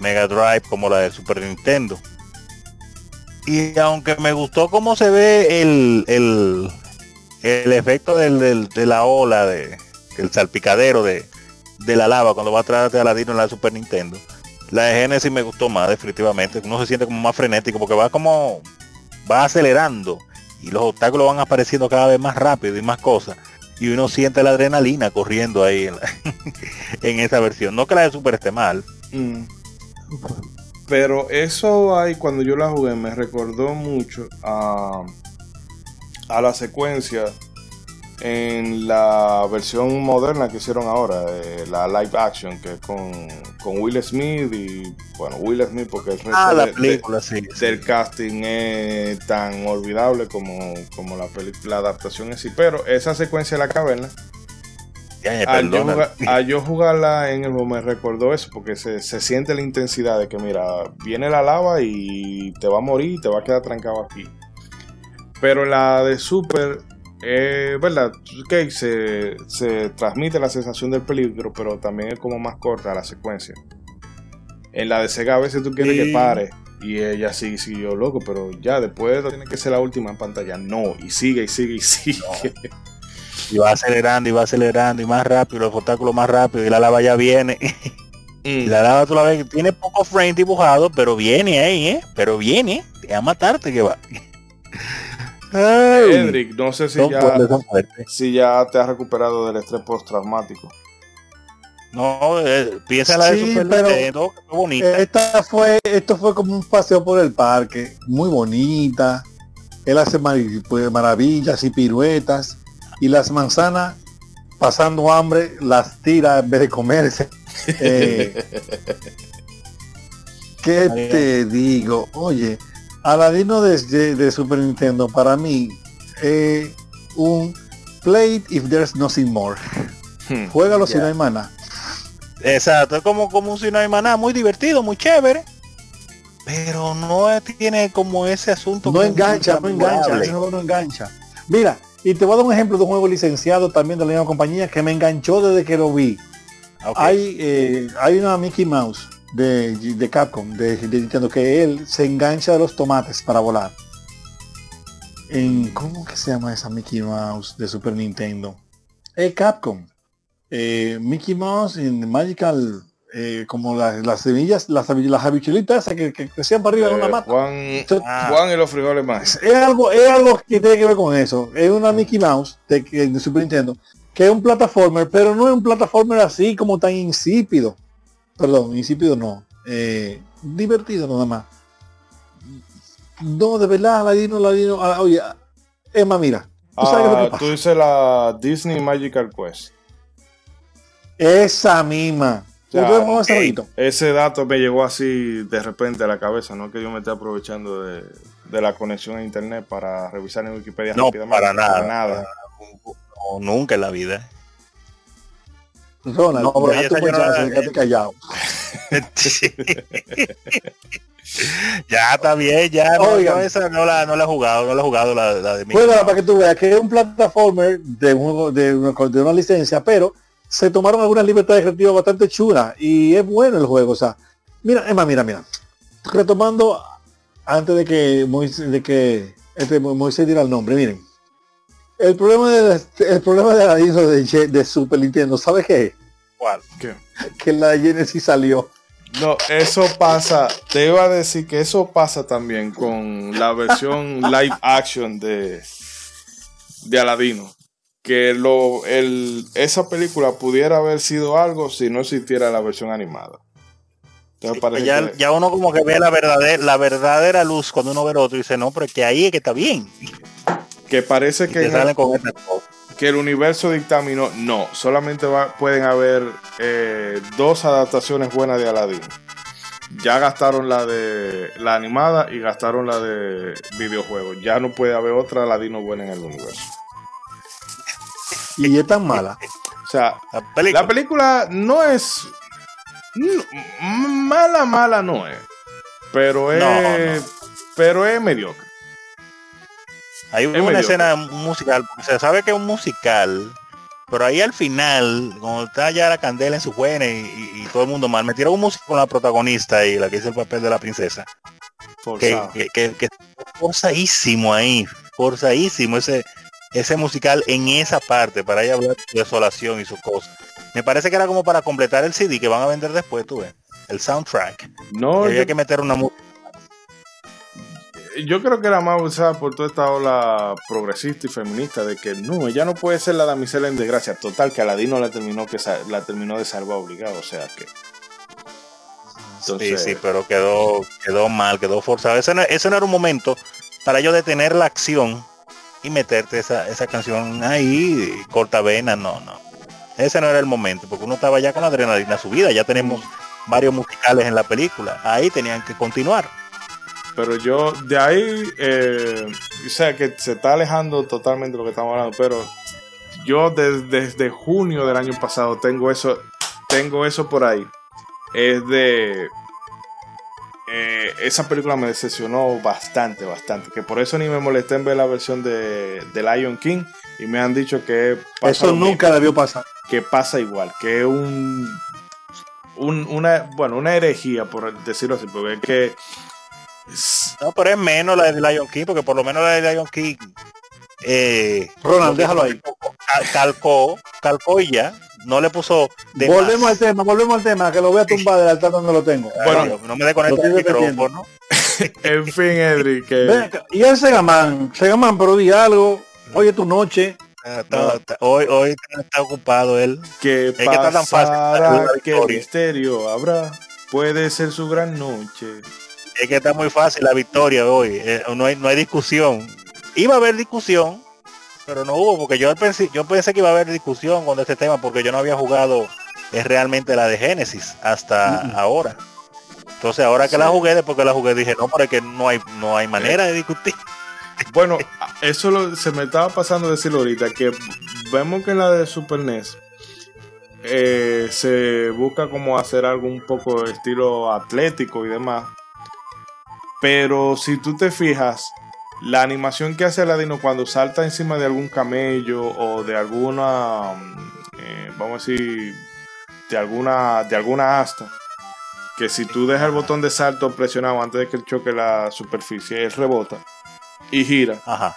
Mega Drive como la de Super Nintendo. Y aunque me gustó cómo se ve el, el, el efecto de la ola, de, el salpicadero de, la lava cuando va atrás de Aladino en la Super Nintendo, la de Genesis me gustó más definitivamente. Uno se siente como más frenético porque va como, va acelerando y los obstáculos van apareciendo cada vez más rápido y más cosas. Y uno siente la adrenalina corriendo ahí en esa versión. No que la de Super esté mal. Mm. Pero eso ahí cuando yo la jugué me recordó mucho a, a la secuencia en la versión moderna que hicieron ahora, eh, la live action, que es con, con Will Smith y bueno, Will Smith porque el resto Ah, la de- película, sí. sí. del casting es tan olvidable como, como la, la adaptación en sí. Pero esa secuencia de la caverna Ya, ya, al yo, jugar- jugarla en el me recordó eso, porque se, se siente la intensidad de que, mira, viene la lava y te va a morir y te va a quedar trancado aquí. Pero la de Super, eh, ¿verdad? Ok, se, se transmite la sensación del peligro, pero también es como más corta la secuencia. En la de Sega a veces tú quieres Sí. que pare. Y ella sigue, siguió loco, pero ya después tiene que ser la última en pantalla. No, y sigue, y sigue, y sigue. Y va acelerando y va acelerando y más rápido, los obstáculos más rápido y la lava ya viene. Y Mm. la lava tú la ves, tiene poco frame dibujado, pero viene ahí, ¿eh? Pero viene, te va a matarte que va. Ay, Edric, no sé si ya, si ya te has recuperado del estrés postraumático. No, eh, piensa en la de Sí, Super pero- Nintendo, bonita. Esta fue, esto fue como un paseo por el parque, muy bonita. Él hace pues, maravillas y piruetas. Y las manzanas, pasando hambre, las tira en vez de comerse. Eh, ¿Qué te digo? Oye, Aladino de, de- de Super Nintendo para mí es un play it if there's nothing more. Hmm. Juégalo si Ya. no hay mana. Exacto, es como, como un Sino Maná, muy divertido, muy chévere. Pero no tiene como ese asunto. No engancha, no engancha, ese juego no engancha. Mira, y te voy a dar un ejemplo de un juego licenciado también de la misma compañía que me enganchó desde que lo vi. Ok. Hay, eh, hay una Mickey Mouse de, de Capcom, de, de Nintendo, que él se engancha de los tomates para volar. En, ¿Cómo que se llama esa Mickey Mouse de Super Nintendo? Es Capcom. Eh, Mickey Mouse en Magical, eh, como las, las semillas, las, las habichuelitas esas que, que crecían para arriba en una Eh, mata. Juan, Ah. Juan y los frijoles más. Es algo, es algo que tiene que ver con eso. Es una Mickey Mouse de, de Super Nintendo, que es un plataformer, pero no es un plataformer así como tan insípido. Perdón, insípido no. Eh, divertido nada más. No, de verdad, Ladino, Ladino, ah, oye, Emma, mira. ¿tú sabes que Ah, tú dices la Disney Magical Quest. Esa misma. O sea, Ustedes más ahorita. ese dato me llegó así de repente a la cabeza, no que yo me esté aprovechando de, de la conexión a internet para revisar en Wikipedia No, rápidamente. para nada. nada. No, nunca en la vida. Ronald, No, deja tu llorada- quédate callado. ya está bien, ya. No, Oigan. esa no la, no la he jugado, no la he jugado la, la de mi. Juega para que tú veas que es un plataformer de un juego de una, de una licencia, pero se tomaron algunas libertades creativas bastante chulas y es bueno el juego. O sea, mira, es más, mira, mira. Retomando antes de que Moisés, de que este Mo- Moisés diera el nombre, miren. El problema de el problema de la de, de Super Nintendo, ¿sabes qué? ¿Cuál? ¿Qué? Que la Genesis salió. No, eso pasa, te iba a decir que eso pasa también con la versión live action de, de Aladino. Que lo, el, esa película pudiera haber sido algo si no existiera la versión animada. Entonces parece Ya, que- ya uno como que ve la verdadera, la verdadera luz cuando uno ve el otro y dice, no, pero es que ahí es que está bien. Que parece que, el, con que el universo dictaminó, no, solamente va- pueden haber eh, dos adaptaciones buenas de Aladino. Ya gastaron la de la animada y gastaron la de videojuegos. Ya no puede haber otra Aladino buena en el universo. Y es tan mala. O sea, La película. la película no es no, mala, mala no es, pero es, No, pero es mediocre. Hay es una mediocre. escena musical, porque se sabe que es un musical, pero ahí al final, cuando está ya la candela en su buena y, y- y todo el mundo mal, metieron un músico con la protagonista y la que hizo el papel de la princesa. Que, Forzado. que, que, que forzadísimo ahí, forzadísimo ese, ese musical en esa parte, para ahí hablar de desolación y sus cosas. Me parece que era como para completar el CD que van a vender después, tú ves. El soundtrack. No, había yo- que meter una música. Yo creo que era más usada por toda esta ola progresista y feminista de que no, ella no puede ser la damisela en desgracia. Total, que Aladino la terminó que la terminó de salvar obligado, o sea que. Entonces, sí, sí, pero quedó, quedó mal, quedó forzado. Ese no, ese no era un momento para yo detener la acción y meterte esa, esa canción ahí, corta vena, no, no. Ese no era el momento, porque uno estaba ya con la adrenalina subida, ya tenemos varios musicales en la película, ahí tenían que continuar. Pero yo, de ahí, eh, o sea que se está alejando totalmente de lo que estamos hablando, pero yo des- desde junio del año pasado tengo eso, tengo eso por ahí. Es de... eh, esa película me decepcionó bastante, bastante. Que por eso ni me molesté en ver la versión de, de Lion King. Y me han dicho que pasa Eso lo mismo, nunca debió pasar. que pasa igual. Que es un, un- una, bueno, una herejía, por decirlo así. Porque es que No, pero es menos la de Lion King, porque por lo menos la de Lion King eh, Ronald, déjalo ahí. cal- calcó, calcó y ya, no le puso de Volvemos más. al tema, volvemos al tema, que lo voy a tumbar del altar donde lo tengo. Bueno, no me desconecte lo el micrófono. En fin, Edri, que Ven acá, y el Segaman, Segaman, pero di algo, oye tu noche, Ah, está- está- hoy, hoy está ocupado él. que que está tan fácil victoria. misterio habrá, puede ser su gran noche. Es que está muy fácil la victoria hoy. eh, no, hay, no hay discusión. Iba a haber discusión, pero no hubo, porque yo pensé, yo pensé que iba a haber discusión con este tema, porque yo no había jugado es realmente la de Génesis hasta ahora. Entonces ahora que la jugué, después que la jugué, dije, no, pero es que no hay, no hay manera de discutir. Bueno, eso lo- se me estaba pasando decirlo ahorita, que vemos que la de Super NES eh, se busca como hacer algo un poco de estilo atlético y demás. Pero si tú te fijas, la animación que hace Aladino cuando salta encima de algún camello o de alguna, mm, eh, vamos a decir, de alguna, de alguna asta, que si tú dejas el botón de salto presionado antes de que choque la superficie, él rebota y gira. Ajá.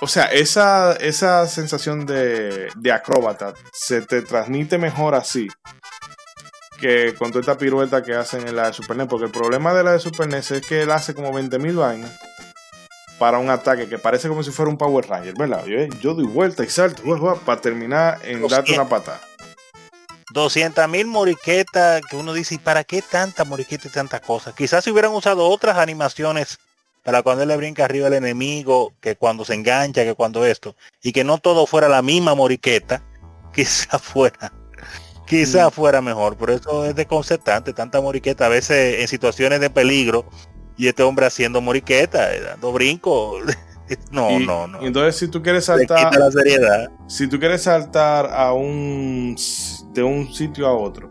O sea, esa, esa sensación de, de acróbata se te transmite mejor así que con toda esta pirueta que hacen en la de Super NES. Porque el problema de la de Super NES es que él hace como 20.000 vainas para un ataque que parece como si fuera un Power Ranger, ¿verdad? Yo, yo doy vuelta y salto para terminar en darte una patada. 200 mil moriquetas que uno dice, ¿y para qué tanta moriqueta y tanta cosa? Quizás si hubieran usado otras animaciones para cuando él le brinca arriba al enemigo, que cuando se engancha, que cuando esto, y que no todo fuera la misma moriqueta, quizás fuera quizá Mm. fuera mejor, pero eso es desconcertante, tanta moriqueta, a veces en situaciones de peligro, y este hombre haciendo moriqueta, eh, dando brinco. No, Y- no, no. entonces si tú quieres saltar, la seriedad. si tú quieres saltar a un de un sitio a otro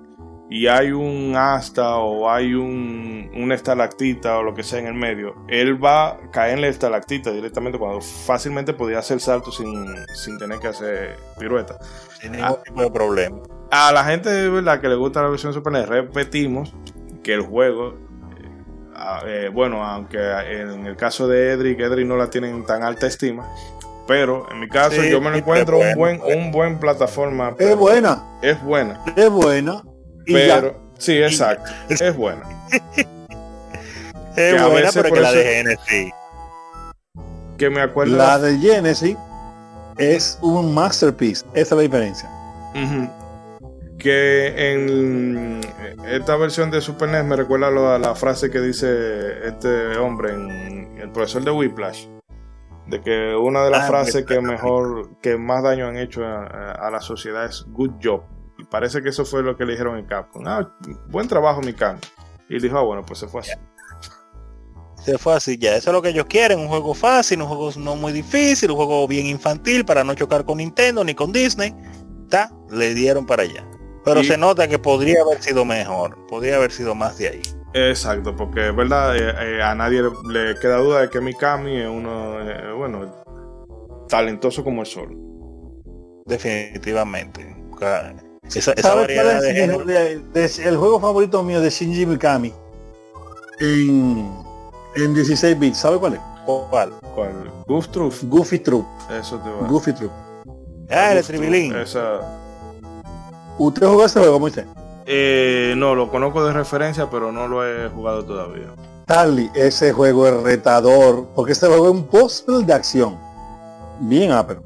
y hay un asta o hay un una estalactita o lo que sea en el medio, él va a caer en la estalactita directamente cuando fácilmente podía hacer salto sin, sin tener que hacer pirueta. Sin ningún tipo de problema. A la gente de verdad que le gusta la versión Super NES, repetimos que el juego, eh, ah, eh, bueno, aunque en el caso de Edric, Edric no la tienen tan alta estima, pero en mi caso Sí, yo me lo encuentro un buen, un buen plataforma. Es buena, Es buena, es buena. Ya. pero sí, exacto, es buena. Es a buena, veces pero que la de Genesis. Que me acuerdo. La de Genesis es un masterpiece. Esa es la diferencia. Que en esta versión de Super NES me recuerda a la frase que dice este hombre en el profesor de Whiplash. De que una de las Ah, frases que Whiplash. mejor, que más daño han hecho a, a la sociedad es good job. Parece que eso fue lo que le dijeron en Capcom. Ah, buen trabajo, mi Mikami. Y dijo, ah, bueno, pues se fue así. Se fue así ya. Eso es lo que ellos quieren. Un juego fácil, un juego no muy difícil, un juego bien infantil para no chocar con Nintendo ni con Disney. Ta, le dieron para allá. Pero Y- se nota que podría haber sido mejor. Podría haber sido más de ahí. Exacto, porque verdad, Eh, eh, a nadie le, le queda duda de que Mikami es uno, eh, bueno, talentoso como el sol. Definitivamente. Ca- Esa, esa ¿Sabes variedad cuál de es género. de- de- el juego favorito mío de Shinji Mikami? En, en 16 bits, ¿sabe cuál es? ¿Cuál? ¿Cuál? Goof Truth. Goofy Troop. Eso te va. Goofy Troop. Ah, el tribilín. Esa. ¿Usted jugó ese juego, Moisés? Eh, no, lo conozco de referencia, pero no lo he jugado todavía. Charlie, ese juego es retador, porque este juego es un puzzle de acción. Bien ápero.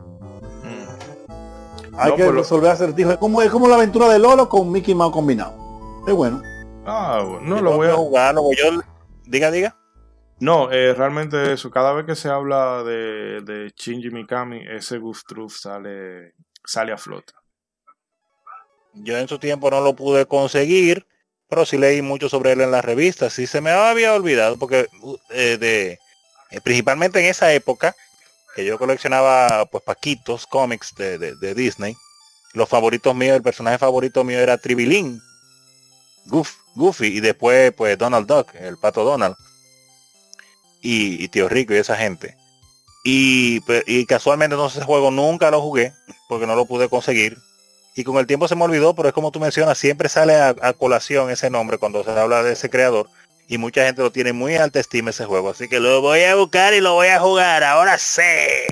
Hay No, que resolver acertijos. Es como, es como la aventura de Lolo con Mickey Mouse combinado. Es bueno. Ah, bueno, no lo voy a. jugarlo, pues yo diga, diga. No, eh, realmente eso. Cada vez que se habla de, de Shinji Mikami, ese Goof Truth sale, sale a flote. Yo en su tiempo no lo pude conseguir, pero sí leí mucho sobre él en las revistas. Sí se me había olvidado, porque eh, de eh, principalmente en esa época, que yo coleccionaba pues paquitos, cómics de, de- Disney, los favoritos míos, el personaje favorito mío era Tribilín, Goof, Goofy, y después pues Donald Duck, el pato Donald, y, Tío Rico y esa gente. Y, pe- y casualmente entonces ese juego nunca lo jugué, porque no lo pude conseguir, y con el tiempo se me olvidó, pero es como tú mencionas, siempre sale a, a colación ese nombre cuando se habla de ese creador y mucha gente lo tiene muy alta estima ese juego, así que lo voy a buscar y lo voy a jugar, ahora sé.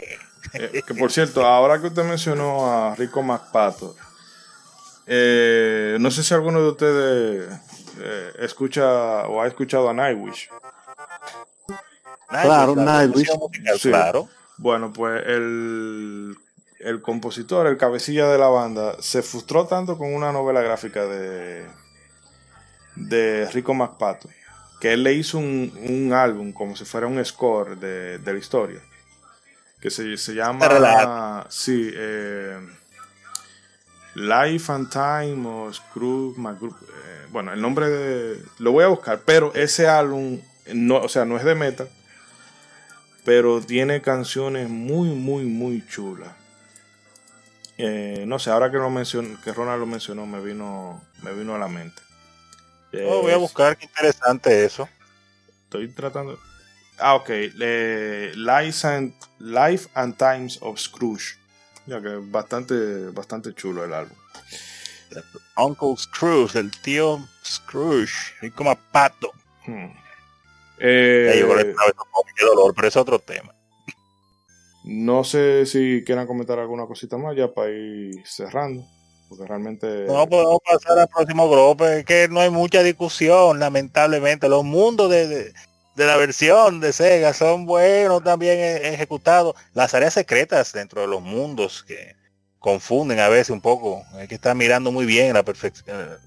Eh, que por cierto, ahora que usted mencionó a Rico MacPato, eh, no sé si alguno de ustedes eh, escucha o ha escuchado a Nightwish. Claro, la Nightwish. producción musical, Sí. Claro. Bueno, pues el, el compositor, el cabecilla de la banda, se frustró tanto con una novela gráfica de, de Rico MacPato, que él le hizo un, un álbum como si fuera un score de, de la historia, que se, se llama... Sí, eh, Life and Time o Scrooge McGrew- eh, bueno, el nombre de, lo voy a buscar, pero ese álbum, no, o sea, no es de metal, pero tiene canciones muy, muy, muy chulas. Eh, no sé, ahora que lo mencionó, que Ronald lo mencionó, me vino, me vino a la mente. Oh, voy a buscar, qué interesante eso. Estoy tratando. Ah, ok. eh, Life, and, Life and Times of Scrooge. Ya que es bastante, bastante chulo el álbum. Uncle Scrooge, el tío Scrooge, y como a pato. Hmm. Eh, yo qué dolor, pero es otro tema. no sé si quieran comentar alguna cosita más ya para ir cerrando. Porque realmente. No podemos pasar al próximo grupo, es que no hay mucha discusión, lamentablemente. Los mundos de, de- de la versión de Sega son buenos también e- ejecutados. Las áreas secretas dentro de los mundos que confunden a veces un poco. Hay que estar mirando muy bien la,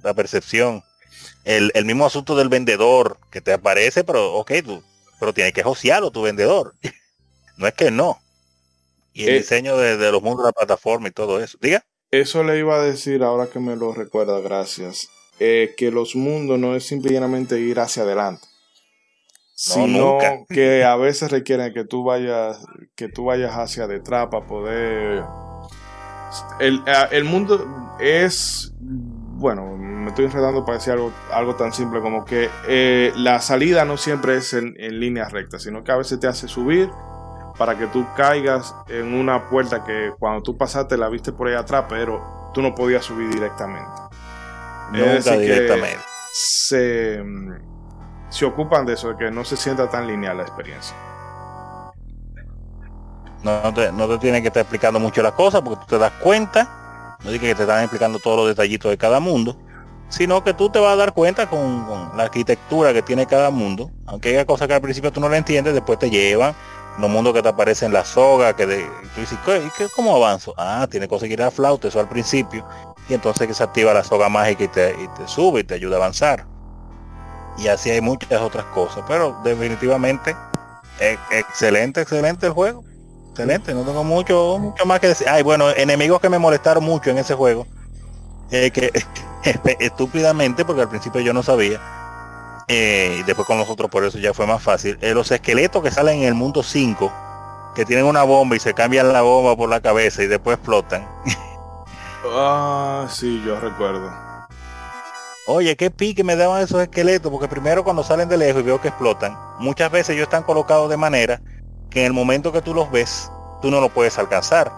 la percepción. El, el mismo asunto del vendedor que te aparece, pero ok, tú, pero tienes que josearlo tu vendedor. no es que no. Y el Eh. diseño de, de los mundos de la plataforma y todo eso. Diga. Eso le iba a decir ahora que me lo recuerda, gracias. eh, que los mundos no es simplemente ir hacia adelante. sino nunca. que a veces requieren que tú vayas, que tú vayas hacia detrás para poder. El, el mundo es. Bueno, me estoy enredando para decir algo, algo tan simple como que eh, la salida no siempre es en, en línea recta, sino que a veces te hace subir para que tú caigas en una puerta que cuando tú pasaste la viste por ahí atrás, pero tú no podías subir directamente. Es Nunca decir, que directamente. se, mm, se ocupan de eso, de que no se sienta tan lineal la experiencia. No te, no te tienen que estar explicando mucho las cosas porque tú te das cuenta, no digo que te están explicando todos los detallitos de cada mundo, sino que tú te vas a dar cuenta con, con la arquitectura que tiene cada mundo, aunque haya cosas que al principio tú no la entiendes, después te llevan, los mundos que te aparecen la soga, que de, tú dices, ¿qué, ¿y qué- ¿cómo avanzo? Ah, tiene que ir a flauta, eso al principio, y entonces que se activa la soga mágica y te, y te sube y te ayuda a avanzar. Y así hay muchas otras cosas, pero definitivamente e- excelente, excelente el juego. Excelente, no tengo mucho, mucho más que decir. Ay, bueno, enemigos que me molestaron mucho en ese juego. eh, que estúpidamente, porque al principio yo no sabía. Eh, y después con los otros por eso ya fue más fácil. eh, los esqueletos que salen en el mundo 5, que tienen una bomba y se cambian la bomba por la cabeza y después explotan. Ah, sí, yo recuerdo. Oye, qué pique me daban esos esqueletos, porque primero cuando salen de lejos y veo que explotan, muchas veces ellos están colocados de manera que en el momento que tú los ves, tú no los puedes alcanzar.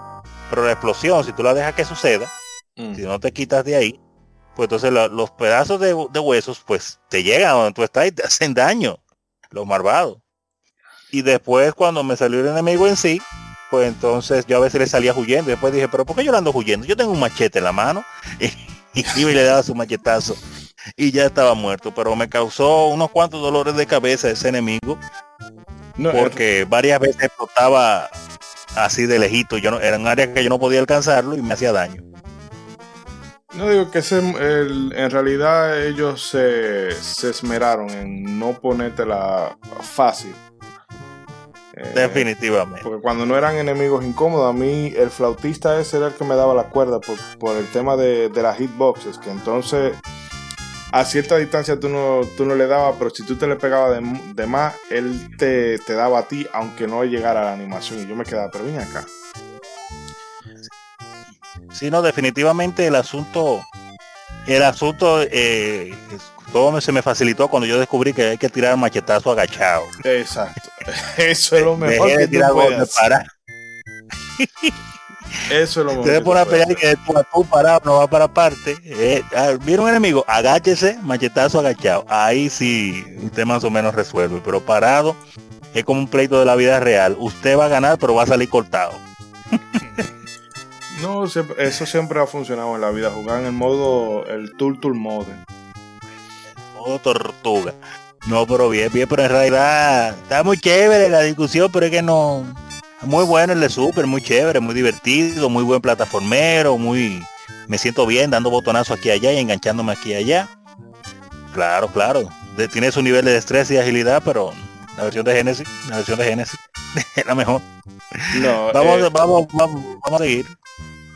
Pero la explosión, si tú la dejas que suceda, Mm. si no te quitas de ahí, pues entonces la- los pedazos de, de huesos, pues te llegan a donde tú estás y te hacen daño, los malvados. Y después cuando me salió el enemigo en sí, pues entonces yo a veces le salía huyendo. Después dije, pero ¿por qué yo le ando huyendo? Yo tengo un machete en la mano. Y iba y le daba su machetazo. Y ya estaba muerto. Pero me causó unos cuantos dolores de cabeza ese enemigo. No, Porque varias veces explotaba así de lejito. Yo no, era un área que yo no podía alcanzarlo y me hacía daño. No digo que ese, el- en realidad ellos se, se esmeraron en no ponértela fácil. Eh, Definitivamente. porque cuando no eran enemigos incómodos, a mí el flautista ese era el que me daba la cuerda por, por el tema de, de las hitboxes, que entonces a cierta distancia tú no, tú no le dabas, pero si tú te le pegabas de, de más, él te, te daba a ti, aunque no llegara a la animación. Y yo me quedaba, pero ven acá. Sí, no, definitivamente el asunto, el asunto, eh, todo se me facilitó cuando yo descubrí que hay que tirar machetazo agachado. Exacto. Eso es lo mejor Dejé de que tú tirar golpes para. Eso es lo mejor. Te que pones a pelear y que tú, tú parado no va para parte. Eh, ah, ¿Viene un enemigo? Agáchese, machetazo agachado. Ahí sí, usted más o menos resuelve. Pero parado es como un pleito de la vida real. Usted va a ganar, pero va a salir cortado. No, siempre- eso siempre ha funcionado en la vida, jugar en el modo, el Turtle Mode. Modo tortuga. No, pero bien, bien, pero en realidad está muy chévere la discusión, pero es que no. Muy bueno el de Super, muy chévere, muy divertido, muy buen plataformero, muy. Me siento bien dando botonazos aquí y allá y enganchándome aquí y allá. Claro, claro. De- tiene su nivel de destreza y agilidad, pero la versión de Genesis, la versión de Genesis es la mejor. No, Vamos, eh, vamos, vamos, vamos a seguir.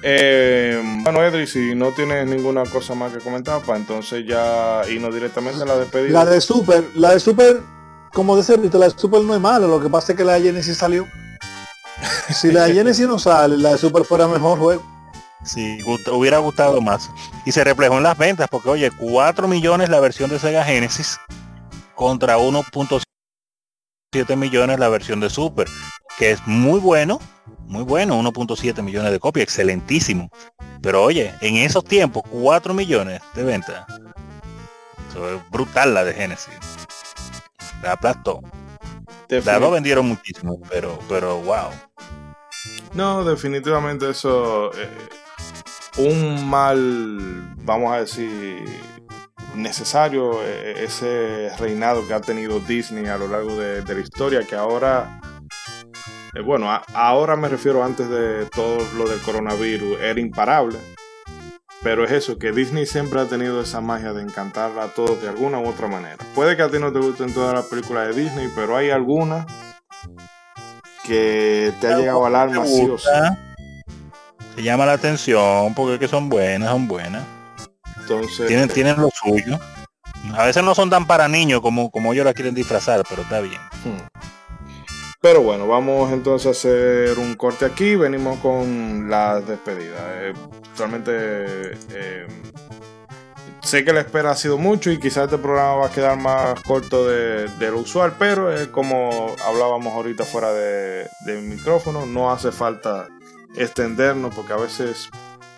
Eh, bueno, Edri, si no tienes ninguna cosa más que comentar, pues entonces ya irnos directamente a la despedida. La de Super, la de Super, como decía ahorita, la de Super no es mala, lo que pasa es que la de Genesis salió. Si la de Genesis no sale, la de Super fuera mejor juego. Sí, gust- hubiera gustado más. Y se reflejó en las ventas, porque oye, 4 millones la versión de Sega Genesis contra 1.7 millones la versión de Super, que es muy bueno, muy bueno, 1.7 millones de copias, excelentísimo. Pero oye, en esos tiempos, 4 millones de ventas. Eso es brutal la de Genesis. La aplastó. Las Defini- dos vendieron muchísimo, pero, pero wow. No, definitivamente eso. eh, un mal, vamos a decir, necesario, eh, ese reinado que ha tenido Disney a lo largo de, de la historia, que ahora, eh, bueno, a- ahora me refiero antes de todo lo del coronavirus, era imparable. Pero es eso, que Disney siempre ha tenido esa magia de encantar a todos de alguna u otra manera. Puede que a ti no te gusten todas las películas de Disney, pero hay algunas que te ha llegado al alma sí o sí. te llama la atención porque es que son buenas, son buenas. Entonces, Tienen, tienen lo A veces no son tan para niños como, como ellos la quieren disfrazar, pero está bien. Hmm. Pero bueno, vamos entonces a hacer un corte aquí. Venimos con la despedida. Eh, realmente eh, sé que la espera ha sido mucho y quizás este programa va a quedar más corto de, de lo usual, pero eh, como hablábamos ahorita fuera de, de micrófono, no hace falta extendernos porque a veces,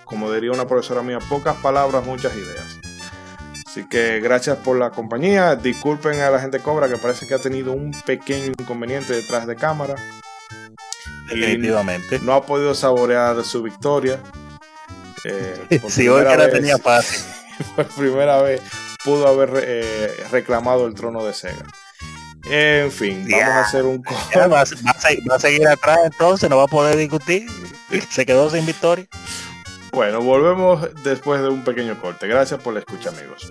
como diría una profesora mía, pocas palabras, muchas ideas. Así que gracias por la compañía. Disculpen a la gente Cobra que parece que ha tenido un pequeño inconveniente detrás de cámara. Definitivamente. no ha podido saborear su victoria. Eh, por Si hoy que la tenía fácil. por primera vez pudo haber eh, reclamado el trono de Sega. En fin, vamos a hacer un co- Ya va, a- va a se- va a seguir atrás entonces, no va a poder discutir. Se quedó sin victoria. Bueno, volvemos después de un pequeño corte. Gracias por la escucha, amigos.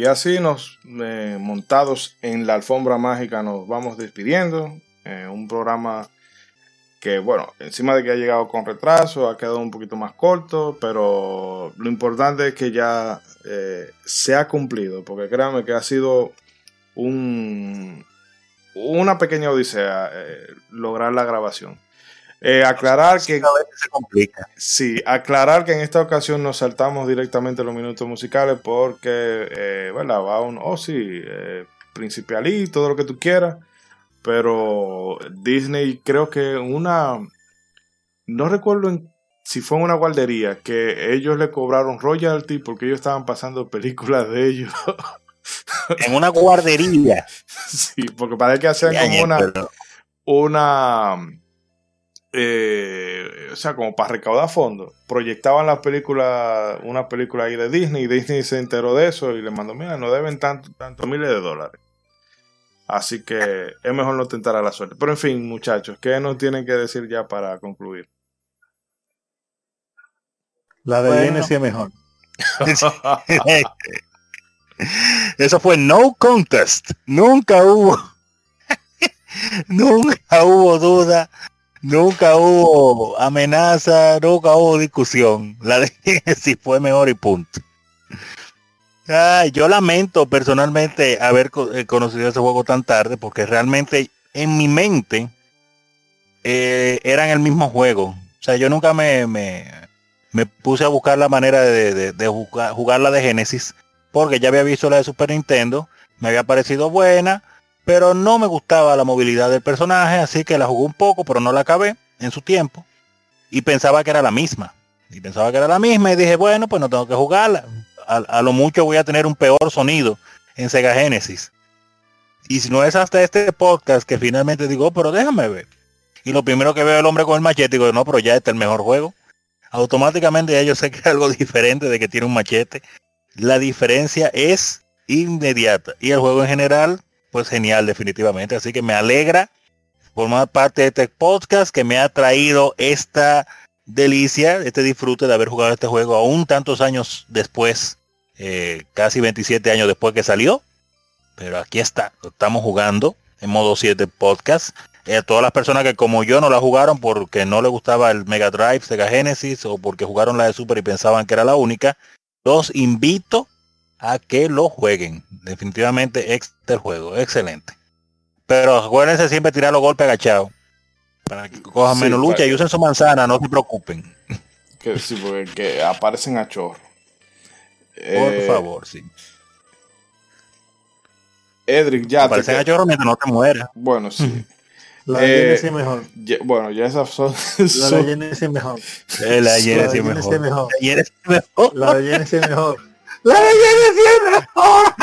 Y así nos eh, montados en la alfombra mágica nos vamos despidiendo. Eh, un programa que, bueno, encima de que ha llegado con retraso, ha quedado un poquito más corto, pero lo importante es que ya eh, se ha cumplido, porque créanme que ha sido un, una pequeña odisea lograr la grabación. Eh, aclarar que se complica. Sí, aclarar que en esta ocasión nos saltamos directamente los minutos musicales porque, eh, ¿verdad? Va un, oh sí, eh, todo lo que tú quieras, pero Disney creo que una, no recuerdo en- si fue en una guardería que ellos le cobraron royalty porque ellos estaban pasando películas de ellos. En una guardería. sí, porque parece que hacían como una una eh, o sea como para recaudar fondos proyectaban la película una película ahí de Disney y Disney se enteró de eso y le mandó mira no deben tanto tantos miles de dólares así que es mejor no tentar a la suerte pero en fin muchachos ¿qué nos tienen que decir ya para concluir? La de Bueno. Es mejor. Eso fue no contest. Nunca hubo. nunca hubo duda. Nunca hubo amenaza. Nunca hubo discusión. La de si fue mejor y punto. Ay, yo lamento personalmente haber eh, conocido ese juego tan tarde porque realmente en mi mente eh, eran el mismo juego. O sea, yo nunca me, me, me puse a buscar la manera de, de- de jugar, jugar la de Genesis porque ya había visto la de Super Nintendo, me había parecido buena, pero no me gustaba la movilidad del personaje, así que la jugué un poco, pero no la acabé en su tiempo y pensaba que era la misma. Y pensaba que era la misma y dije, bueno, pues no tengo que jugarla. A, lo mucho voy a tener un peor sonido en Sega Genesis. Y si no es hasta este podcast que finalmente digo, "Oh, pero déjame ver. Y lo primero que veo el hombre con el machete, digo, no, pero ya este es el mejor juego. Automáticamente ya yo sé que es algo diferente de que tiene un machete. La diferencia es inmediata. Y el juego en general, pues genial definitivamente. Así que me alegra formar parte de este podcast que me ha traído esta delicia, este disfrute de haber jugado este juego aún tantos años después, eh, casi 27 años después que salió. Pero aquí está, lo estamos jugando en modo 7 podcast. Eh, a todas las personas que como yo no la jugaron porque no les gustaba el Mega Drive, Sega Genesis o porque jugaron la de Super y pensaban que era la única, los invito a que lo jueguen. Definitivamente este juego, excelente. Pero acuérdense siempre tirar los golpes agachados. para que cojan Sí, menos lucha y usen su manzana, no se preocupen. Que sí, porque que aparecen a chorro. Por Eh, favor, sí. Edric, ya te Parecen que- a chorro mientras no te mueras. Bueno, sí. La Eh, Genesis mejor. Ya- bueno, ya esas son. La son- de Genesis mejor. Eh, La de mejor. La Genesis mejor. La de mejor. La de Genesis mejor.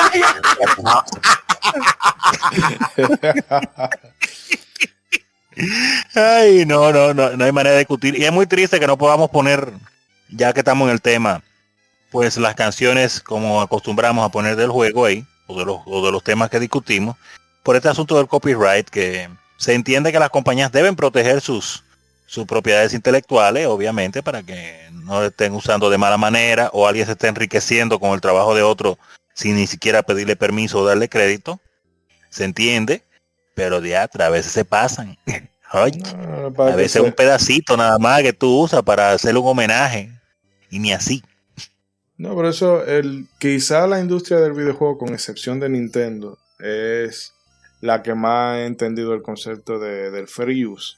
Ay, no, no, no, no hay manera de discutir. Y es muy triste que no podamos poner, ya que estamos en el tema, pues las canciones como acostumbramos a poner del juego ahí, o de los, o de los temas que discutimos, por este asunto del copyright, que se entiende que las compañías deben proteger sus, sus propiedades intelectuales, obviamente, para que no estén usando de mala manera o alguien se esté enriqueciendo con el trabajo de otro sin ni siquiera pedirle permiso o darle crédito. Se entiende, pero de a veces se pasan. No, a veces un pedacito nada más que tú usas para hacerle un homenaje. Y ni así. No, por eso el, quizá la industria del videojuego, con excepción de Nintendo, es la que más ha entendido el concepto de, del fair use.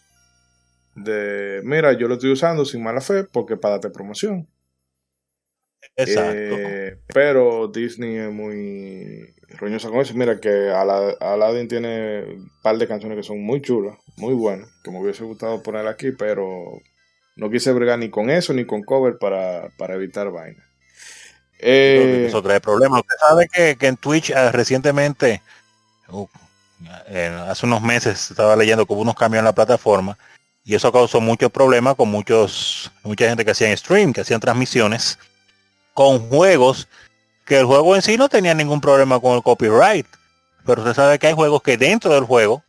De, mira, yo lo estoy usando sin mala fe porque para darte promoción. Exacto. Eh, pero Disney es muy roñosa con eso. Mira que Ala- Aladdin tiene un par de canciones que son muy chulas, muy buenas, que me hubiese gustado poner aquí, pero no quise bregar ni con eso ni con cover para, para evitar vaina. Eh, Eso trae problemas. Usted sabe que, que en Twitch ah, recientemente, uh, hace unos meses, estaba leyendo que hubo unos cambios en la plataforma y eso causó muchos problemas con muchos mucha gente que hacían stream, que hacían transmisiones con juegos que el juego en sí no tenía ningún problema con el copyright. Pero usted sabe que hay juegos que dentro del juego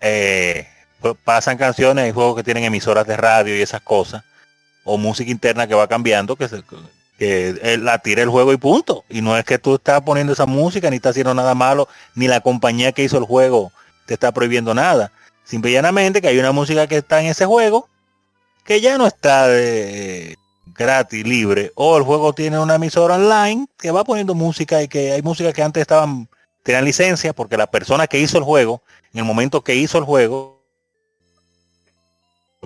eh, pues, pasan canciones, hay juegos que tienen emisoras de radio y esas cosas, o música interna que va cambiando, que se, que él la tira el juego y punto. Y no es que tú estás poniendo esa música, ni estás haciendo nada malo, ni la compañía que hizo el juego te está prohibiendo nada. Simple y llanamente que hay una música que está en ese juego que ya no está de gratis, libre, o el juego tiene una emisora online que va poniendo música y que hay música que antes estaban, tenían licencia porque la persona que hizo el juego, en el momento que hizo el juego,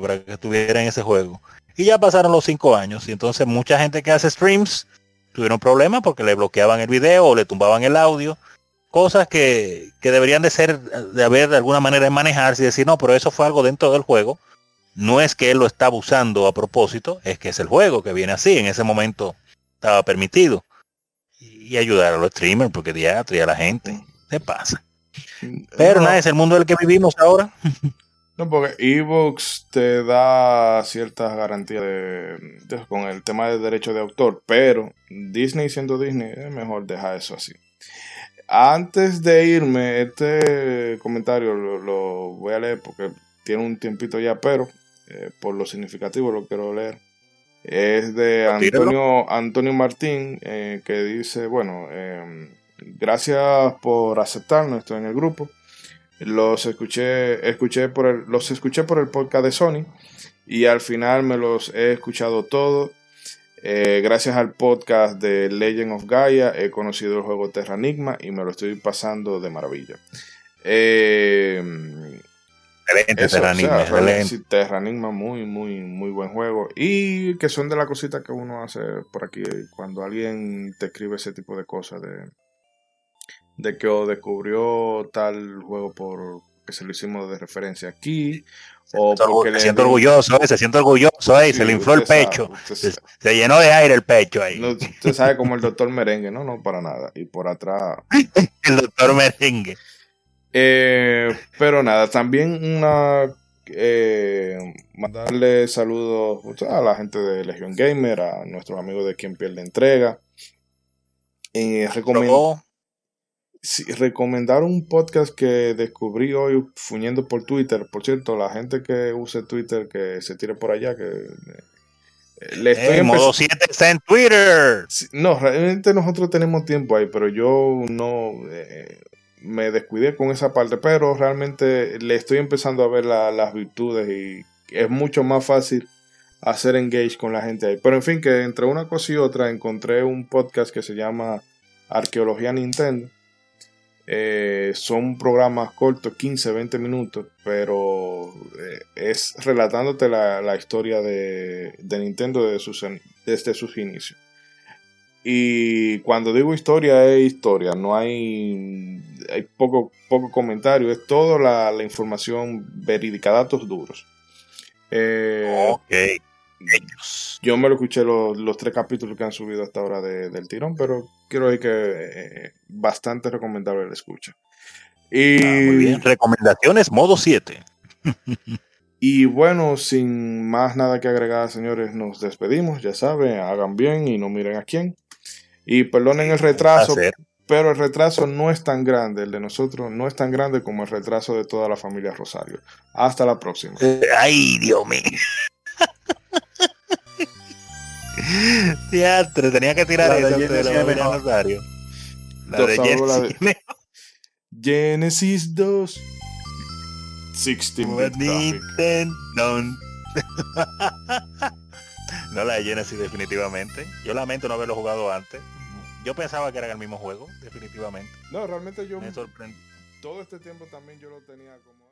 para que estuviera en ese juego, y ya pasaron los cinco años y entonces mucha gente que hace streams tuvieron problemas porque le bloqueaban el video o le tumbaban el audio cosas que, que deberían de ser de haber de alguna manera de manejarse y decir no pero eso fue algo dentro del juego. No es que él lo está abusando a propósito es que es el juego que viene así en ese momento estaba permitido y ayudar a los streamers porque diatro y a la gente se pasa. Pero no, nada es el mundo del que vivimos ahora. No, porque Evox te da ciertas garantías de, de- con el tema de derecho de autor, pero Disney siendo Disney es mejor dejar eso así. Antes de irme, este comentario lo, lo voy a leer porque tiene un tiempito ya, pero eh, por lo significativo lo quiero leer. Es de. Antonio, Antonio Martín, eh, que dice, bueno, eh, gracias por aceptarnos en el grupo. Los escuché, escuché por el, los escuché por el podcast de Sony y al final me los he escuchado todos. Eh, gracias al podcast de Legend of Gaia he conocido el juego Terra Enigma y me lo estoy pasando de maravilla. Eh, excelente eso, o sea, sí, muy, muy, muy buen juego. Y que son de las cositas que uno hace por aquí cuando alguien te escribe ese tipo de cosas de, de que o descubrió tal juego por que se lo hicimos de referencia aquí o porque se siente orgulloso, eh, se siente orgulloso, eh, Sí, se le infló el sabe, pecho, se, llenó de aire el pecho ahí. No, usted sabe como el doctor merengue, no, no, para nada. Y por atrás. El doctor merengue. Eh, pero nada, también una. eh, mandarle saludos a la gente de Legion Gamer, a nuestros amigos de Quien Pierde Entrega. Eh, Luego, sí, recomendar un podcast que descubrí hoy fuñendo por Twitter. Por cierto, la gente que use Twitter, que se tire por allá, que. eh, le estoy empezando. modo 7 está en Twitter. No, realmente nosotros tenemos tiempo ahí, pero yo no eh, me descuidé con esa parte, pero realmente le estoy empezando a ver la- las virtudes y es mucho más fácil hacer engage con la gente ahí. Pero en fin, que entre una cosa y otra encontré un podcast que se llama Arqueología Nintendo. Eh, son programas cortos, 15, 20 minutos, pero eh, es relatándote la, historia de, Nintendo desde sus, desde sus inicios. Y cuando digo historia, es historia, no hay, hay poco, poco comentario, es toda la, la información verídica, datos duros. Eh, Ok. Ellos. yo me lo escuché los, los tres capítulos que han subido hasta ahora de- del tirón, pero quiero decir que eh, bastante recomendable la escucha. Y, Ah, muy bien. Recomendaciones modo 7. y bueno, sin más nada que agregar, señores, nos despedimos. Ya saben, hagan bien y no miren a quién. Y perdonen el retraso, pero el retraso no es tan grande. El de nosotros no es tan grande como el retraso de toda la familia Rosario. Hasta la próxima. Ay, Dios mío. Teatro, tenía que tirar La de la. La de Genesis. Genesis 2. 16 bit graphic. Nintendo. No la de Genesis definitivamente. Yo lamento no haberlo jugado antes. Yo pensaba que era el mismo juego, definitivamente. No, realmente yo Me sorprendió. todo este tiempo también yo lo tenía como...